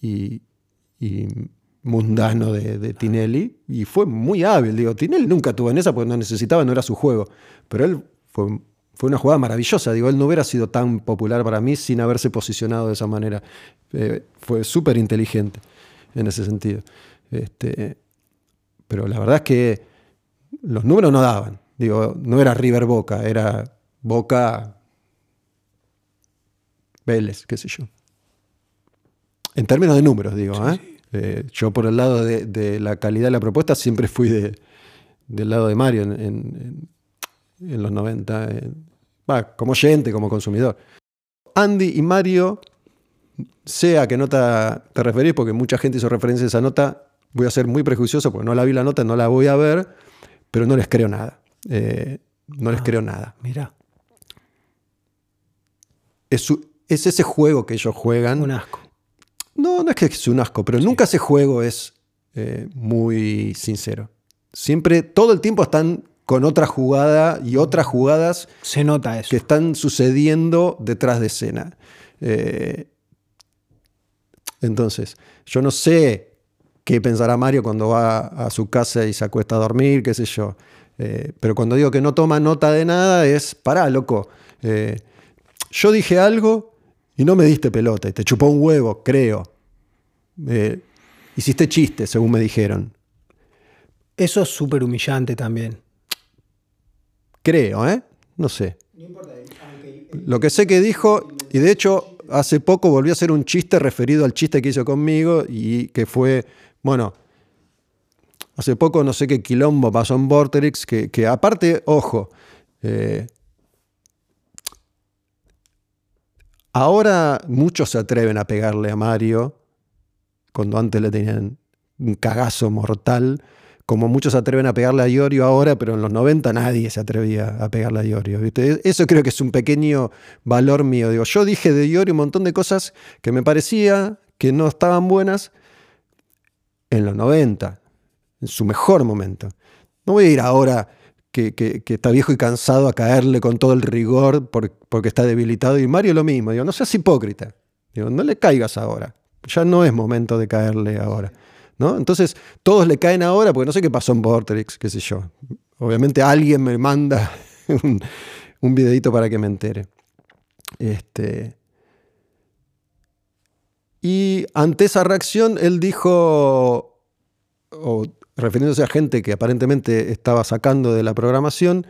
y, mundano de, Tinelli. Y fue muy hábil. Digo, Tinelli nunca tuvo en esa porque no necesitaba, no era su juego. Pero él fue, fue una jugada maravillosa. Digo, él no hubiera sido tan popular para mí sin haberse posicionado de esa manera. Eh, fue súper inteligente en ese sentido. Este, pero la verdad es que los números no daban. Digo, no era River Boca, era Boca Vélez, qué sé yo. En términos de números, digo. ¿eh? Eh, yo por el lado de, la calidad de la propuesta siempre fui del lado de Mario en, los 90, como oyente, como consumidor. Andy y Mario, sea que nota te referís, porque mucha gente hizo referencia a esa nota, voy a ser muy prejuicioso porque no la vi la nota, no la voy a ver, pero no les creo nada. Eh, no les ah, creo nada. Mira. Es, es, ese juego que ellos juegan. Un asco. No, no es que es un asco, pero nunca ese juego es eh, muy sincero. Siempre, todo el tiempo están con otra jugada y otras jugadas. Se nota eso. Que están sucediendo detrás de escena. Eh, entonces, yo no sé qué pensará Mario cuando va a su casa y se acuesta a dormir, qué sé yo. Eh, pero cuando digo que no toma nota de nada es, pará, loco. Yo dije algo y no me diste pelota y te chupó un huevo, creo. Eh, hiciste chistes, según me dijeron. Eso es súper humillante también. Creo, ¿eh? No sé. Lo que sé que dijo, y de hecho hace poco volvió a hacer un chiste referido al chiste que hizo conmigo y que fue, bueno, hace poco no sé qué quilombo pasó en Vorterix, que, que aparte, ojo, eh, ahora muchos se atreven a pegarle a Mario, cuando antes le tenían un cagazo mortal, como muchos se atreven a pegarle a Iorio ahora, pero en los 90 nadie se atrevía a pegarle a Iorio. ¿viste? Eso creo que es un pequeño valor mío. Digo, yo dije de Iorio un montón de cosas que me parecía que no estaban buenas en los 90, en su mejor momento. No voy a ir ahora que, está viejo y cansado a caerle con todo el rigor porque está debilitado. Y Mario lo mismo. Digo, no seas hipócrita. Digo, no le caigas ahora. Ya no es momento de caerle ahora. Entonces, todos le caen ahora porque no sé qué pasó en Vortex, qué sé yo. Obviamente alguien me manda un, videito para que me entere. Este, y ante esa reacción, él dijo, o refiriéndose a gente que aparentemente estaba sacando de la programación,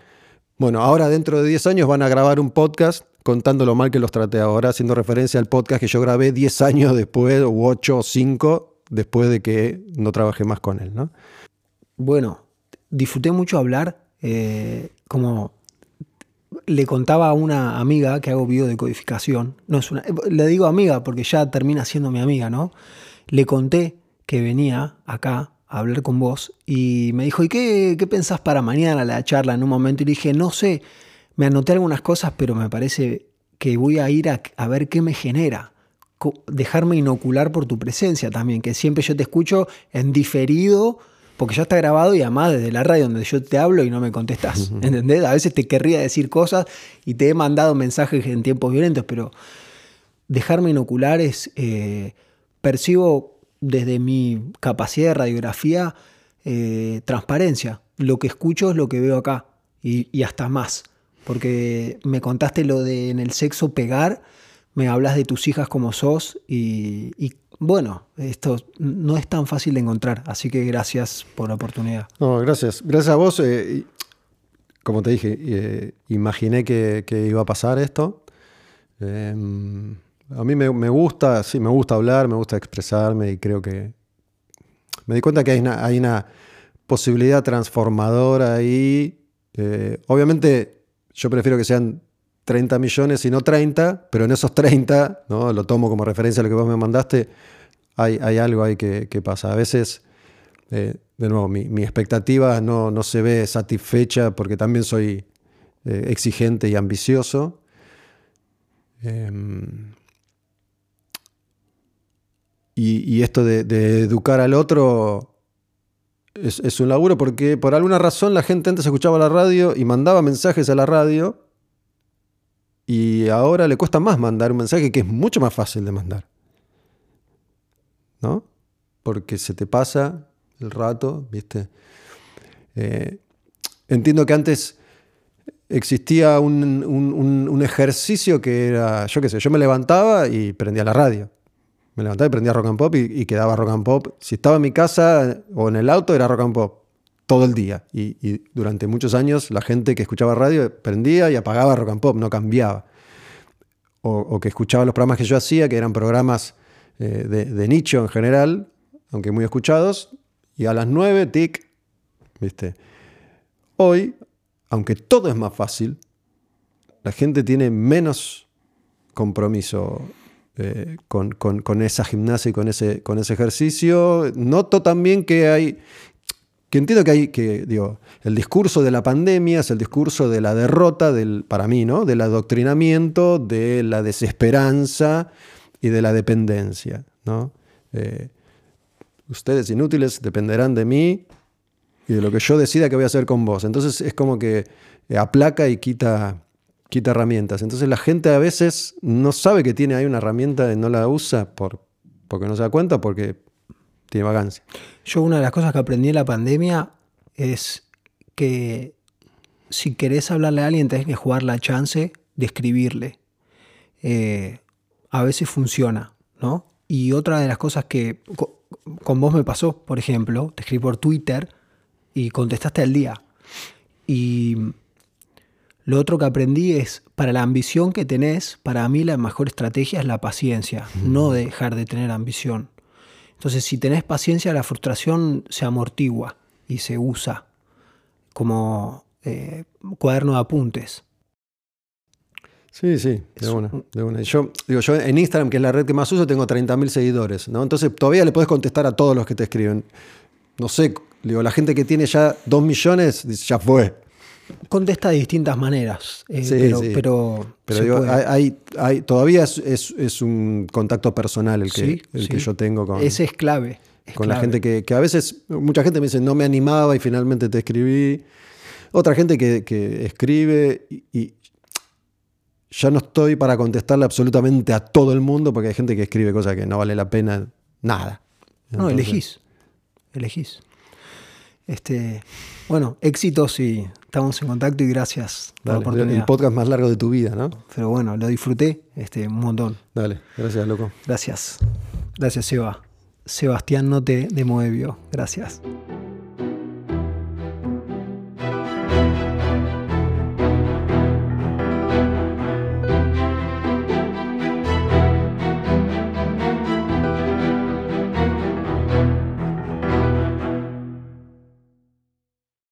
bueno, ahora dentro de 10 años van a grabar un podcast contando lo mal que los traté ahora, haciendo referencia al podcast que yo grabé 10 años después, o 8 o 5, después de que no trabajé más con él. ¿no? Bueno, disfruté mucho hablar, eh, como le contaba a una amiga que hago video de codificación, no es una, le digo amiga porque ya termina siendo mi amiga, ¿no? Le conté que venía acá a hablar con vos y me dijo, ¿y qué, qué pensás para mañana la charla en un momento? Y le dije, no sé, me anoté algunas cosas, pero me parece que voy a ir a, a ver qué me genera dejarme inocular por tu presencia también, que siempre yo te escucho en diferido, porque ya está grabado y además desde la radio donde yo te hablo y no me contestas, ¿entendés? A veces te querría decir cosas y te he mandado mensajes en tiempos violentos, pero dejarme inocular es, eh, percibo desde mi capacidad de radiografía eh, transparencia. Lo que escucho es lo que veo acá y, hasta más, porque me contaste lo de en el sexo pegar me hablas de tus hijas como sos y, bueno, esto no es tan fácil de encontrar, así que gracias por la oportunidad. No, gracias. Gracias a vos. Eh, como te dije, eh, imaginé que, iba a pasar esto. A mí me, gusta, sí, me gusta hablar, me gusta expresarme y creo que me di cuenta que hay una, hay una posibilidad transformadora ahí. Eh, obviamente yo prefiero que sean 30 millones y no 30, pero en esos 30, ¿no? lo tomo como referencia a lo que vos me mandaste, hay, hay algo ahí que, pasa. A veces, eh, de nuevo, mi, expectativa no, no, se ve satisfecha porque también soy eh, exigente y ambicioso. Em, y, esto de, educar al otro es, un laburo porque por alguna razón la gente antes escuchaba la radio y mandaba mensajes a la radio y ahora le cuesta más mandar un mensaje que es mucho más fácil de mandar. ¿No? Porque se te pasa el rato, ¿viste? Eh, entiendo que antes existía un, ejercicio que era, yo qué sé, yo me levantaba y prendía la radio. Me levantaba y prendía rock and pop y, quedaba rock and pop. Si estaba en mi casa o en el auto era rock and pop todo el día. Y, durante muchos años la gente que escuchaba radio prendía y apagaba rock and pop, no cambiaba. O, que escuchaba los programas que yo hacía, que eran programas eh, de, nicho en general, aunque muy escuchados, y a las 9, tic, ¿viste? Hoy, aunque todo es más fácil, la gente tiene menos compromiso eh, con, con, esa gimnasia y con ese, con ese ejercicio. Noto también que hay que entiendo que hay que, digo, el discurso de la pandemia es el discurso de la derrota, del, para mí, ¿no? Del adoctrinamiento, de la desesperanza y de la dependencia, ¿no? Eh, ustedes inútiles dependerán de mí y de lo que yo decida que voy a hacer con vos. Entonces es como que aplaca y quita, quita herramientas. Entonces la gente a veces no sabe que tiene ahí una herramienta y no la usa por, porque no se da cuenta, porque tiene vacancia. Yo una de las cosas que aprendí en la pandemia es que si querés hablarle a alguien tenés que jugar la chance de escribirle. Eh, a veces funciona, ¿no? Y otra de las cosas que con vos me pasó, por ejemplo, te escribí por Twitter y contestaste al día. Y lo otro que aprendí es, para la ambición que tenés, para mí la mejor estrategia es la paciencia, no dejar de tener ambición. Entonces, si tenés paciencia, la frustración se amortigua y se usa como eh, cuaderno de apuntes. Sí, sí, de una, de una. Yo, digo, yo en Instagram, que es la red que más uso, tengo 30.000 seguidores, ¿no? Entonces todavía le puedes contestar a todos los que te escriben. No sé, digo, la gente que tiene ya 2 millones, dice, ya fue. Contesta de distintas maneras, eh, Sí, pero, sí. pero, digo, hay, todavía es, es- es un contacto personal el que, Sí, el que yo tengo con, Ese es clave. es con la gente que, que a veces, mucha gente me dice, no me animaba y finalmente te escribí. Otra gente que, que escribe y, y ya no estoy para contestarle absolutamente a todo el mundo porque hay gente que escribe cosas que no vale la pena nada. No, elegís. Elegís. Este, bueno, éxitos y estamos en contacto y gracias por la dale, oportunidad. el podcast más largo de tu vida, ¿no? Pero bueno, lo disfruté este, un montón. Dale, gracias, loco. Gracias. Gracias, Seba. Sebastián Note de Moebio. Gracias.